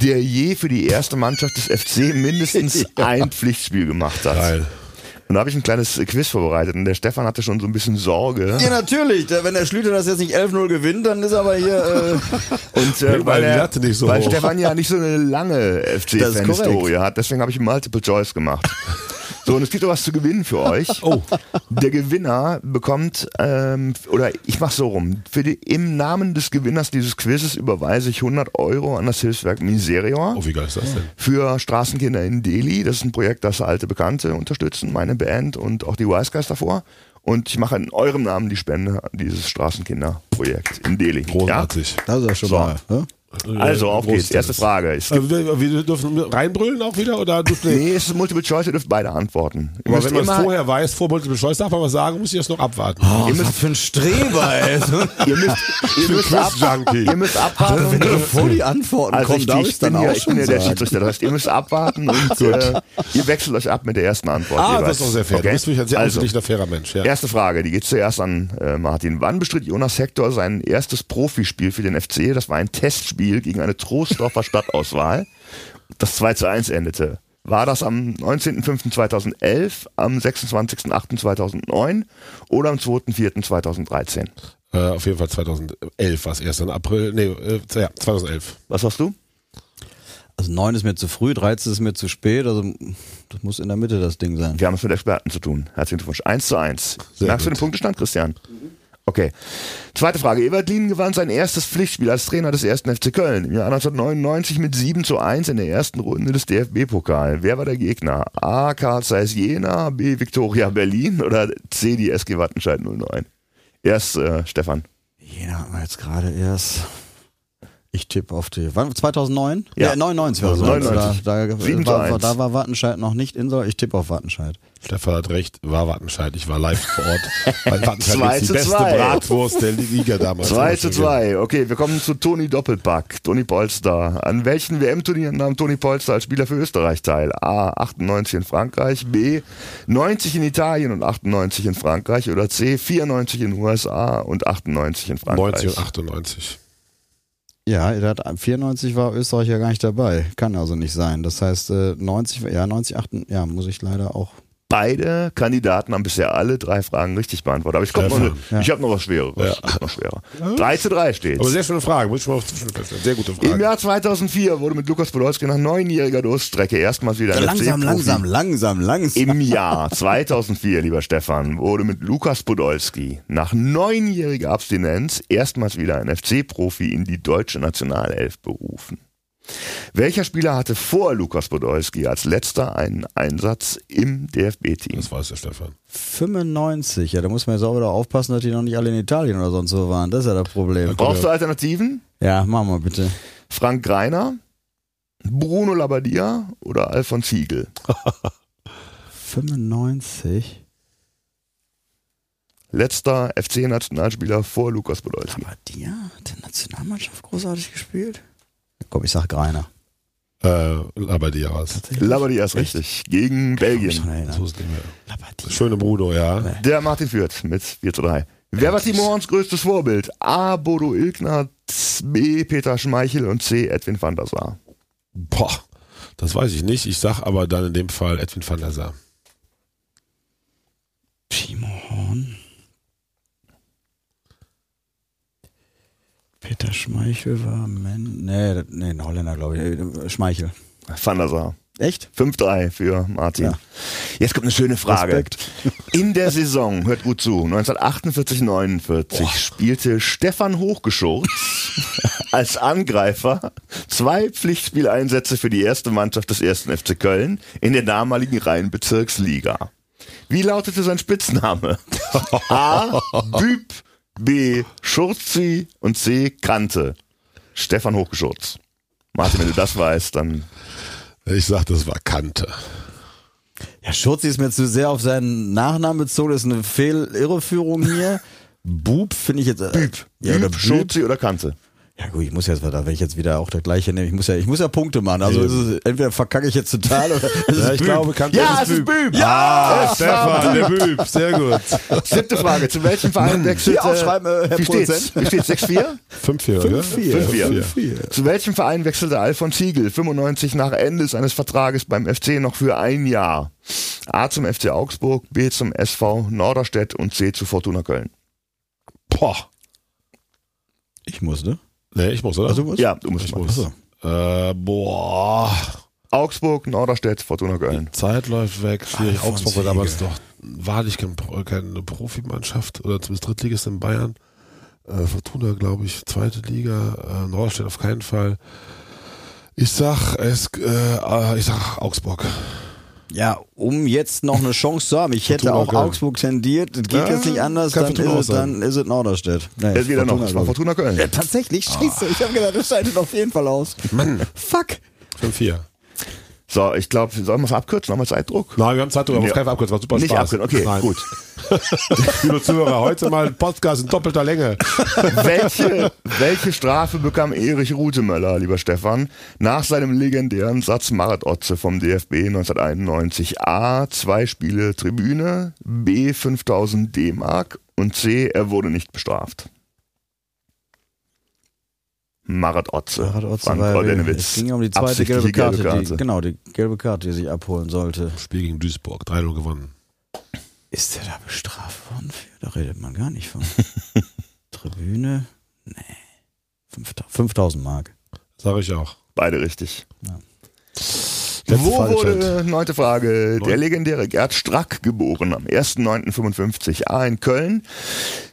der je für die erste Mannschaft des FC mindestens ein Pflichtspiel gemacht hat. Geil. Und da habe ich ein kleines Quiz vorbereitet und der Stefan hatte schon so ein bisschen Sorge. Ja, natürlich. Wenn der Schlüter das jetzt nicht 11-0 gewinnt, dann ist aber hier. Äh, Und äh, weil, er, so weil. Stefan ja nicht so eine lange FC-Fan-Historie hat, deswegen habe ich Multiple Choice gemacht. So, und es gibt doch was zu gewinnen für euch. Oh. Der Gewinner bekommt, ähm, oder ich mach's so rum, für die, im Namen des Gewinners dieses Quizzes überweise ich 100 Euro an das Hilfswerk Miserior Oh, wie geil ist das denn? für Straßenkinder in Delhi. Das ist ein Projekt, das alte Bekannte unterstützen, meine Band und auch die Wise Guys davor. Und ich mache in eurem Namen die Spende an dieses Straßenkinderprojekt in Delhi. Großartig. das ist ja schon So. mal. Ne? Also, auf geht's. Erste. Frage. Es Äh, wir, wir dürfen reinbrüllen auch wieder oder Nee, es ist Multiple Choice, ihr dürft beide antworten. Ihr Aber müsst wenn man es immer- vorher weiß, vor Multiple Choice darf man was sagen, muss ich das noch abwarten. Oh, was für ein Streber, ey. ihr müsst, ihr müsst, ab, ihr müsst abwarten. Wenn Und, bevor die Antworten also kommen, ich, darf ich, ich dann ja, auch ich bin schon ja der. Schiedsrichter. Das heißt, ihr müsst abwarten und äh, ihr wechselt euch ab mit der ersten Antwort. Ah, jeweils. das ist doch sehr fair. Okay? Du bist wirklich ein sehr also, fairer Mensch. Ja. Erste Frage, die geht zuerst an äh, Martin. Wann bestritt Jonas Hector sein erstes Profispiel für den FC? Das war ein Testspiel gegen eine Troisdorfer Stadtauswahl, das 2 zu 1 endete. War das am 19.05.2011, am 26.08.2009 oder am 2.04.2013? Äh, auf jeden Fall 2011 war es erst, im April, nee, äh, ja, 2011. Was hast du? Also 9 ist mir zu früh, 13 ist mir zu spät. Also das muss in der Mitte das Ding sein. Wir haben es mit Experten zu tun. Herzlichen Glückwunsch. 1 zu 1. Sehr Merkst du gut. den Punktestand, Christian? Okay. Zweite Frage. Ewald Lien gewann sein erstes Pflichtspiel als Trainer des ersten FC Köln im Jahr 1999 mit 7 zu 1 in der ersten Runde des DFB-Pokal. Wer war der Gegner? A. Karl Zeiss Jena, B. Viktoria Berlin oder C. die SG Wattenscheid 09? Erst äh, Stefan. Jena hat man jetzt gerade erst. Ich tippe auf die. Wann? 2009? Ja. 99 war so. 99. Da, da, war, da war Wattenscheid noch nicht in Soll. Ich tippe auf Wattenscheid. Stefan hat recht, war Wattenscheid. Ich war live vor Ort. Weil Wattenscheid Zwei ist die beste zwei. Bratwurst der Liga damals. 2 zu 2. Okay, wir kommen zu Toni Doppelpack. Toni Polster. An welchen WM-Turnieren nahm Toni Polster als Spieler für Österreich teil? A. 98 in Frankreich. B. 90 in Italien und 98 in Frankreich. Oder C. 94 in den USA und 98 in Frankreich. 90 und 98. Ja, der hat, 94 war Österreich ja gar nicht dabei. Kann also nicht sein. Das heißt, äh, 90, ja, 90, 8, ja, muss ich leider auch. Beide Kandidaten haben bisher alle drei Fragen richtig beantwortet. Aber ich, komm. Ja. ich habe noch was Schwereres. Ja. Noch schwerer. 3 zu 3 steht. Aber sehr schöne Frage, muss ich mal. Sehr gute Im Frage. Jahr 2004 wurde mit Lukas Podolski nach neunjähriger Durststrecke erstmals wieder ein Langsam, langsam, langsam, langsam. Im Jahr 2004, lieber Stefan, wurde mit Lukas Podolski nach neunjähriger Abstinenz erstmals wieder ein FC-Profi in die deutsche Nationalelf berufen. Welcher Spieler hatte vor Lukas Podolski als letzter einen Einsatz im DFB-Team? Das weiß der Stefan. 95, ja, da muss man jetzt auch wieder aufpassen, dass die noch nicht alle in Italien oder sonst so waren. Das ist ja das Problem. Brauchst du Alternativen? Ja, machen wir bitte. Frank Greiner, Bruno Labbadia oder Alfons Hiegel? 95. Letzter FC-Nationalspieler vor Lukas Podolski. Aber die hat der Nationalmannschaft großartig gespielt. Komm, ich sag Greiner. Äh, aber die was. Labbadia ist richtig. Gegen Belgien. Schon erinnern. So ist. Labadia. Schöne Bruno, ja. Der Martin führt mit 4 zu 3. Wer war Timo Horns größtes Vorbild? A. Bodo Ilgner, B. Peter Schmeichel und C. Edwin van der Sar. Boah, das weiß ich nicht. Ich sag aber dann in dem Fall Edwin van der Sar. Timo Peter Schmeichel war Man. Nee, nee, ein Holländer, glaube ich. Schmeichel. Van der Sar. Echt? 5-3 für Martin. Ja. Jetzt kommt eine schöne Frage. Respekt. In der Saison, hört gut zu, 1948-49 spielte Stefan Hochgeschurz als Angreifer zwei Pflichtspieleinsätze für die erste Mannschaft des ersten FC Köln in der damaligen Rheinbezirksliga. Wie lautete sein Spitzname? A. Büb, B. Schurzi und C. Kante. Stefan Hochgeschurz. Martin, wenn du das weißt, dann Ich sag, das war Kante. Ja, Schurzi ist mir zu sehr auf seinen Nachnamen bezogen. Das ist eine Fehlirreführung hier. Bub finde ich jetzt. Äh, Büb. Ja, oder Büb, Büb. Schurzi oder Kante. Ja gut, ich muss jetzt weiter, wenn ich jetzt wieder auch der gleiche nehme, ich muss ja, ich muss ja Punkte machen. Also ist es, entweder verkacke ich jetzt total oder es Ja, ist ich Büb. glaube, Kante Ja, es ist Büb. Ah, Es war Stefan, der Büb, sehr gut. Siebte Frage. Zu welchem Verein wechselte... Hier aufschreiben, äh, Herr wie steht's? Wie steht's? 6-4? 5-4, oder? 5-4. 5-4. Zu welchem Verein wechselte Alfons Ziegel 95 nach Ende seines Vertrages beim FC noch für ein Jahr? A zum FC Augsburg, B zum SV Norderstedt und C zu Fortuna Köln. Boah. Ich muss, ne? Nee, ich muss, oder? Also du musst? Ja, du musst ich muss. Äh, boah. Augsburg, Norderstedt, Fortuna Köln. Zeit läuft weg. Schwierig. Alfons Augsburg war damals doch wahrlich kein, Pro- keine Profimannschaft oder zumindest Drittligist in Bayern. Äh, Fortuna, glaube ich, zweite Liga. Äh, Norderstedt auf keinen Fall. Ich sag, es, äh, äh, ich sag Augsburg. Ja, um jetzt noch eine Chance zu haben. Ich hätte Fortuna auch Köln. Augsburg tendiert. Das geht Ja, jetzt nicht anders, dann ist, es, dann ist es Norderstedt. Nee, Jetzt wieder noch. Fortuna, Das war glaub ich. Fortuna Köln. Ja, tatsächlich, scheiße. Ich habe gedacht, das scheidet auf jeden Fall aus. Mann. Fuck. 5-4. So, ich glaube, sollen wir es abkürzen? Haben wir Zeitdruck? Nein, wir haben Zeit, aber Ja. keinen abkürzen. War super Nicht Spaß. abkürzen, okay, Nein. gut. Liebe Zuhörer, heute mal ein Podcast in doppelter Länge. welche, welche Strafe bekam Erich Rutemöller, lieber Stefan, nach seinem legendären Satz Marat Otze vom DFB 1991? A. Zwei Spiele Tribüne, B. 5000 D-Mark und C. Er wurde nicht bestraft. Marat Otze. Marat Otze Frank war ja-. Es ging ja um die zweite gelbe Karte, gelbe Die, genau, die gelbe Karte, die sich abholen sollte. Spiel gegen Duisburg, 3-0 gewonnen. Ist der da bestraft worden? Für? Da redet man gar nicht von. Tribüne? Nee. 5000 5000 Mark. Sag ich auch. Beide richtig. Letzte Wo Frage, wurde, neunte Frage, der legendäre Gerd Strack geboren am 1.9.55? A in Köln,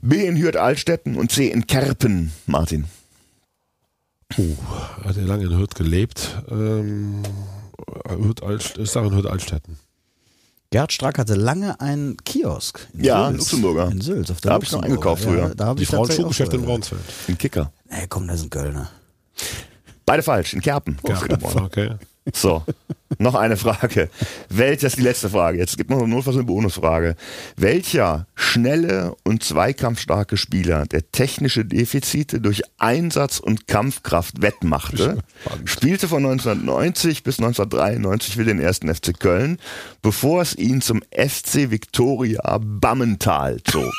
B in Hürth-Altstetten und C in Kerpen, Martin. Puh, hat er lange in Hürth gelebt. Ähm, Hürth Altst ich sage in Hürth Altstetten. Gerd Strack hatte lange einen Kiosk. In Ja, Sülz. Luxemburger. In Sülz, auf der Da hab ich noch eingekauft früher. Ja, da hab Die ich Frauen tatsächlich Schuhgeschäft auch in. Braunsfeld. In Kicker. Nee, komm, das ist ein Kölner. Beide falsch, in Kerpen. Okay. So, noch eine Frage. Welcher ist die letzte Frage? Jetzt gibt noch notfalls eine Bonusfrage. Welcher schnelle und zweikampfstarke Spieler, der technische Defizite durch Einsatz und Kampfkraft wettmachte, spielte von 1990 bis 1993 für den ersten FC Köln, bevor es ihn zum FC Viktoria Bammental zog?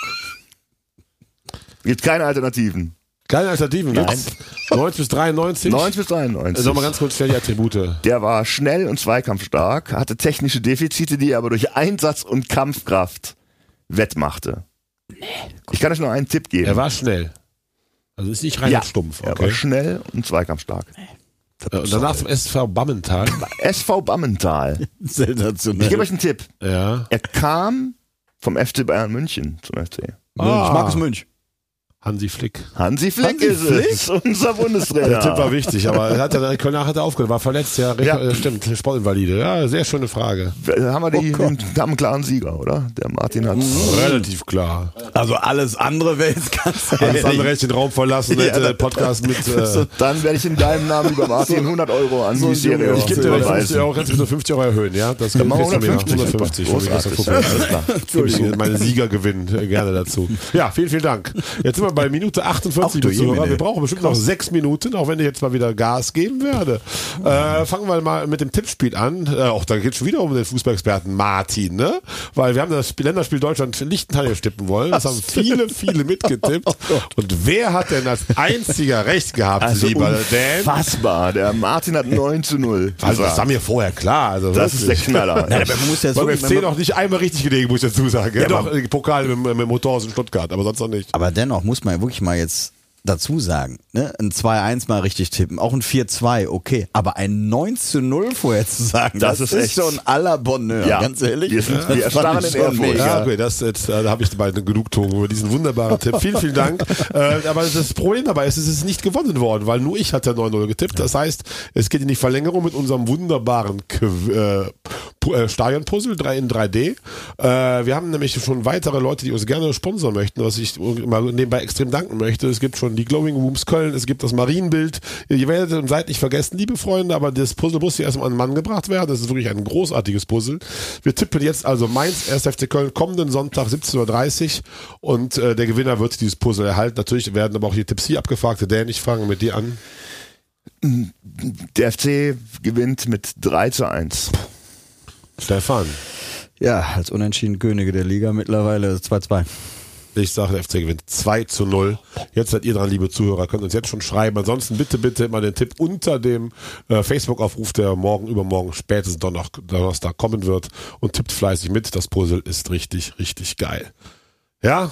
Gibt keine Alternativen. Keine Alternativen gibt's. 90 bis 93. 90 bis 93. Nochmal ganz kurz schnell die Attribute. Der war schnell und zweikampfstark, hatte technische Defizite, die er aber durch Einsatz und Kampfkraft wettmachte. Ich kann euch nur einen Tipp geben. Er war schnell. Also ist nicht rein ja, stumpf. er Okay. war schnell und zweikampfstark. Äh, Und danach zum SV Bammental. SV Bammental. Ich Sensationell. gebe euch einen Tipp. Ja. Er kam vom FC Bayern München zum FC. Ah. Markus Münch. Hansi Flick. Hansi Flick Hansi ist es, unser Bundestrainer. Der Tipp war wichtig, aber er hat dann, Kölner hat er aufgehört, war verletzt, ja, Ja. ja. stimmt, Sportinvalide. Ja, sehr schöne Frage. haben wir die, Oh den, haben einen klaren Sieger, oder? Der Martin hat Relativ klar. Also alles andere wäre jetzt ganz Alles andere hätte den Raum verlassen, hätte den Podcast mit. Äh, Dann werde ich in deinem Namen über Martin 100 Euro an die Serie ich gebe dir gleich 50 Euro, kannst du bitte 50 Euro erhöhen, ja? Das mir nach. 150. 150. so wie gestern Großartig. Fußball. Alles klar. Ich meine Sieger gewinnen äh, gerne dazu. Ja, vielen, vielen Dank. Jetzt sind wir bei Minute 48. Ach du. Wir brauchen bestimmt noch sechs Minuten, auch wenn ich jetzt mal wieder Gas geben werde. Äh, fangen wir mal mit dem Tippspiel an. Äh, auch da geht es schon wieder um den Fußballexperten Martin, ne? Weil wir haben das Spiel- Länderspiel Deutschland Liechtenstein tippen wollen. Das haben viele, viele mitgetippt. Und wer hat denn als einziger recht gehabt, Also lieber Dan? unfassbar. Der Martin hat 9 zu 0. Also das war mir vorher klar. Also Das ist der wirklich. Knaller. Nein, aber man muss ja Beim so, FC wenn man- noch nicht einmal richtig gelegen, muss ich dazu sagen. Ja, doch, Pokal mit, mit dem Motorhaus in Stuttgart, aber sonst noch nicht. Aber dennoch muss man wirklich mal jetzt dazu sagen, ne? ein 2-1 mal richtig tippen, auch ein 4-2, okay, aber ein 9 zu 0 vorher zu sagen, Das das, ist ist, schon à la Bonheur, Ja. ganz ehrlich. Wir sind- wir ich in. Ja, okay, das jetzt, da habe ich dabei eine Genugtuung über diesen wunderbaren Tipp. Vielen, vielen Dank. äh, aber das Problem dabei ist, es ist nicht gewonnen worden, weil nur ich hatte 9-0 getippt. Das heißt, es geht in die Verlängerung mit unserem wunderbaren Qu äh, äh, Stadionpuzzle 3 in 3D. Äh, wir haben nämlich schon weitere Leute, die uns gerne sponsern möchten, was ich mal nebenbei extrem danken möchte. Es gibt schon die Glowing Rooms Köln, es gibt das Marienbild. Ihr werdet und seid nicht vergessen, liebe Freunde, aber das Puzzle muss hier erstmal an den Mann gebracht werden. Das ist wirklich ein großartiges Puzzle. Wir tippen jetzt also Mainz, 1. FC Köln, kommenden Sonntag 17.30 Uhr und äh, der Gewinner wird dieses Puzzle erhalten. Natürlich werden aber auch die Tipps hier abgefragt. Dan, ich fange mit dir an. Der FC gewinnt mit 3 zu 1. Stefan. Ja, als unentschieden Könige der Liga mittlerweile 2-2. Ich sage, der FC gewinnt 2 zu 0. Jetzt seid ihr dran, liebe Zuhörer, könnt uns jetzt schon schreiben. Ansonsten bitte, bitte mal den Tipp unter dem äh, Facebook-Aufruf, der morgen, übermorgen, spätestens Donnerstag, Donnerstag kommen wird und tippt fleißig mit. Das Puzzle ist richtig, richtig geil. Ja,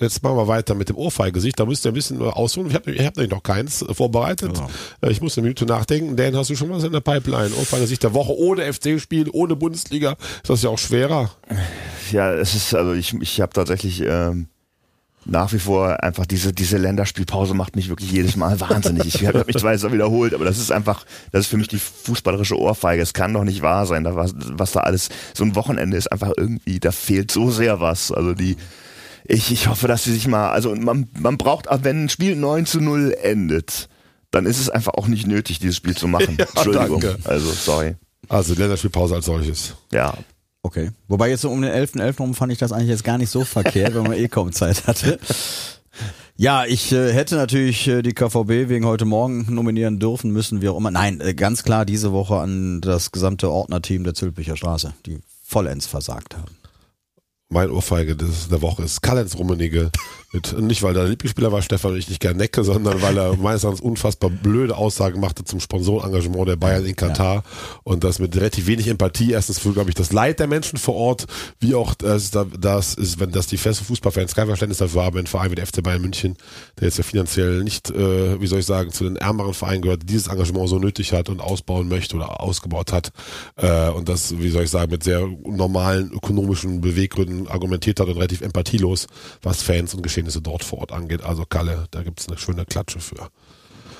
jetzt machen wir weiter mit dem Ohrfeigesicht. Da müsst ihr ein bisschen ausholen. Ich habe hab nämlich noch keins äh, vorbereitet. Äh, Ich muss eine Minute nachdenken. Dan, hast du schon was in der Pipeline? Ohrfeigesicht der Woche ohne FC-Spiel, ohne Bundesliga. Ist das ja auch schwerer. Ja, es ist, also ich, ich habe tatsächlich ähm, nach wie vor einfach diese, diese Länderspielpause macht mich wirklich jedes Mal wahnsinnig. Ich habe mich zwar jetzt auch wiederholt, aber das ist einfach, das ist für mich die fußballerische Ohrfeige. Es kann doch nicht wahr sein, da was, was da alles, so ein Wochenende ist einfach irgendwie, da fehlt so sehr was. Also die, ich, ich hoffe, dass sie sich mal, also man, man braucht, auch wenn ein Spiel 9 zu 0 endet, dann ist es einfach auch nicht nötig, dieses Spiel zu machen. Ja, Entschuldigung. danke. Also, sorry. Also Länderspielpause als solches. Ja. Okay. Wobei jetzt so um den 11.11. .11. rum fand ich das eigentlich jetzt gar nicht so verkehrt, wenn man eh kaum Zeit hatte. Ja, ich äh, hätte natürlich äh, die KVB wegen heute Morgen nominieren dürfen, müssen wir auch immer. Nein, äh, ganz klar diese Woche an das gesamte Ordnerteam der Zülpicher Straße, die vollends versagt haben. Mein Ohrfeige des, der Woche ist Karl-Heinz Rummenigge. Mit, nicht, weil er der Lieblingsspieler war, Stefan, und ich nicht gern necke, sondern weil er meines Erachtens unfassbar blöde Aussagen machte zum Sponsorenengagement der Bayern in Katar. Und das mit relativ wenig Empathie. Erstens für, glaube ich, das Leid der Menschen vor Ort, wie auch das, das ist, wenn das die feste Fußballfans kein Verständnis dafür haben, ein Verein wie der FC Bayern München, der jetzt ja finanziell nicht, äh, wie soll ich sagen, zu den ärmeren Vereinen gehört, dieses Engagement so nötig hat und ausbauen möchte oder ausgebaut hat. Äh, und das, wie soll ich sagen, mit sehr normalen ökonomischen Beweggründen argumentiert hat und relativ empathielos, was Fans und Geschehnisse dort vor Ort angeht. Also Kalle, da gibt's eine schöne Klatsche für.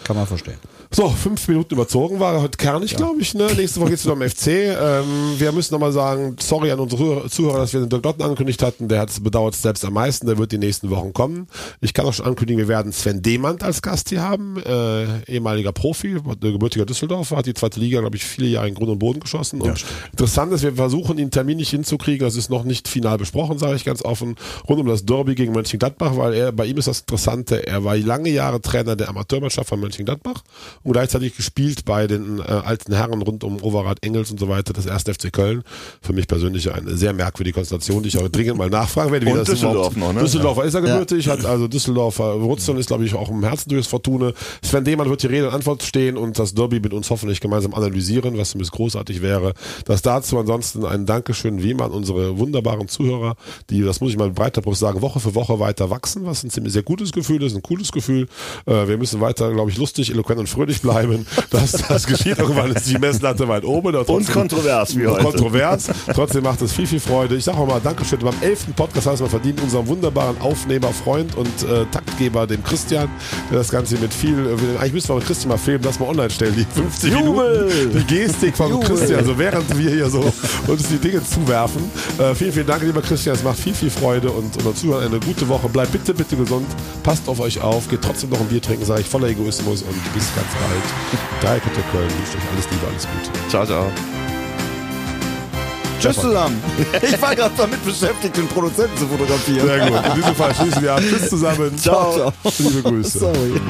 Kann man verstehen. So, fünf Minuten überzogen war heute kernig, glaube ich. Ne? Nächste Woche geht's wieder um FC. Ähm, wir müssen nochmal sagen, sorry an unsere Zuhörer, dass wir den Dirk Dotten angekündigt hatten. Der hat es bedauert selbst am meisten. Der wird die nächsten Wochen kommen. Ich kann auch schon ankündigen, wir werden Sven Demand als Gast hier haben. Äh, ehemaliger Profi, gebürtiger Düsseldorfer, hat die zweite Liga, glaube ich, viele Jahre in Grund und Boden geschossen. Und interessant ist, wir versuchen, ihn terminlich hinzukriegen. Das ist noch nicht final besprochen, sage ich ganz offen, rund um das Derby gegen Mönchengladbach, weil er, bei ihm ist das Interessante, er war lange Jahre Trainer der Amateurmannschaft von Mönchengladbach und gleichzeitig gespielt bei den äh, alten Herren rund um Overath Engels und so weiter, das erste FC Köln. Für mich persönlich eine sehr merkwürdige Konstellation, die ich auch dringend mal nachfragen werde, wie Und das Düsseldorf überhaupt, noch, ne? Düsseldorfer ist er gebürtig, hat also Düsseldorfer Wurzeln, ist glaube ich auch im Herzen durchs Fortune. Sven Demann wird hier Rede und Antwort stehen und das Derby mit uns hoffentlich gemeinsam analysieren, was zumindest großartig wäre. Das dazu ansonsten ein Dankeschön wie immer an unsere wunderbaren Zuhörer, die, das muss ich mal mit breiter Brust sagen, Woche für Woche weiter wachsen, was ein ziemlich sehr gutes Gefühl ist, ein cooles Gefühl. Äh, wir müssen weiter, glaube ich, lustig, eloquent und fröhlich bleiben. Das, das geschieht irgendwann, ist die Messlatte weit oben. Und trotzdem- kontrovers wie heute. Kontrovers. Trotzdem macht es viel, viel Freude. Ich sage auch mal Dankeschön beim elften Podcast, heißt wir verdienen unserem wunderbaren Aufnehmer, Freund und äh, Taktgeber, dem Christian, der das Ganze mit viel, äh, eigentlich müssen wir mit Christian mal filmen, das mal online stellen, die 50 Jubel! Minuten, die Gestik von Christian, also während wir hier so uns die Dinge zuwerfen. Äh, vielen, vielen Dank, lieber Christian, es macht viel, viel Freude und unser Zuhören eine gute Woche. Bleibt bitte, bitte gesund, passt auf euch auf, geht trotzdem noch ein Bier trinken, sage ich, voller Egoismus und bis ganz bald. Dreieckerte Köln, wünscht euch alles Liebe, alles Gute. Ciao, ciao. Tschüss zusammen. Ich war gerade damit beschäftigt, den Produzenten zu fotografieren. Sehr gut. In diesem Fall schließen wir ab. Tschüss zusammen. Ciao, ciao. Liebe Grüße. Sorry.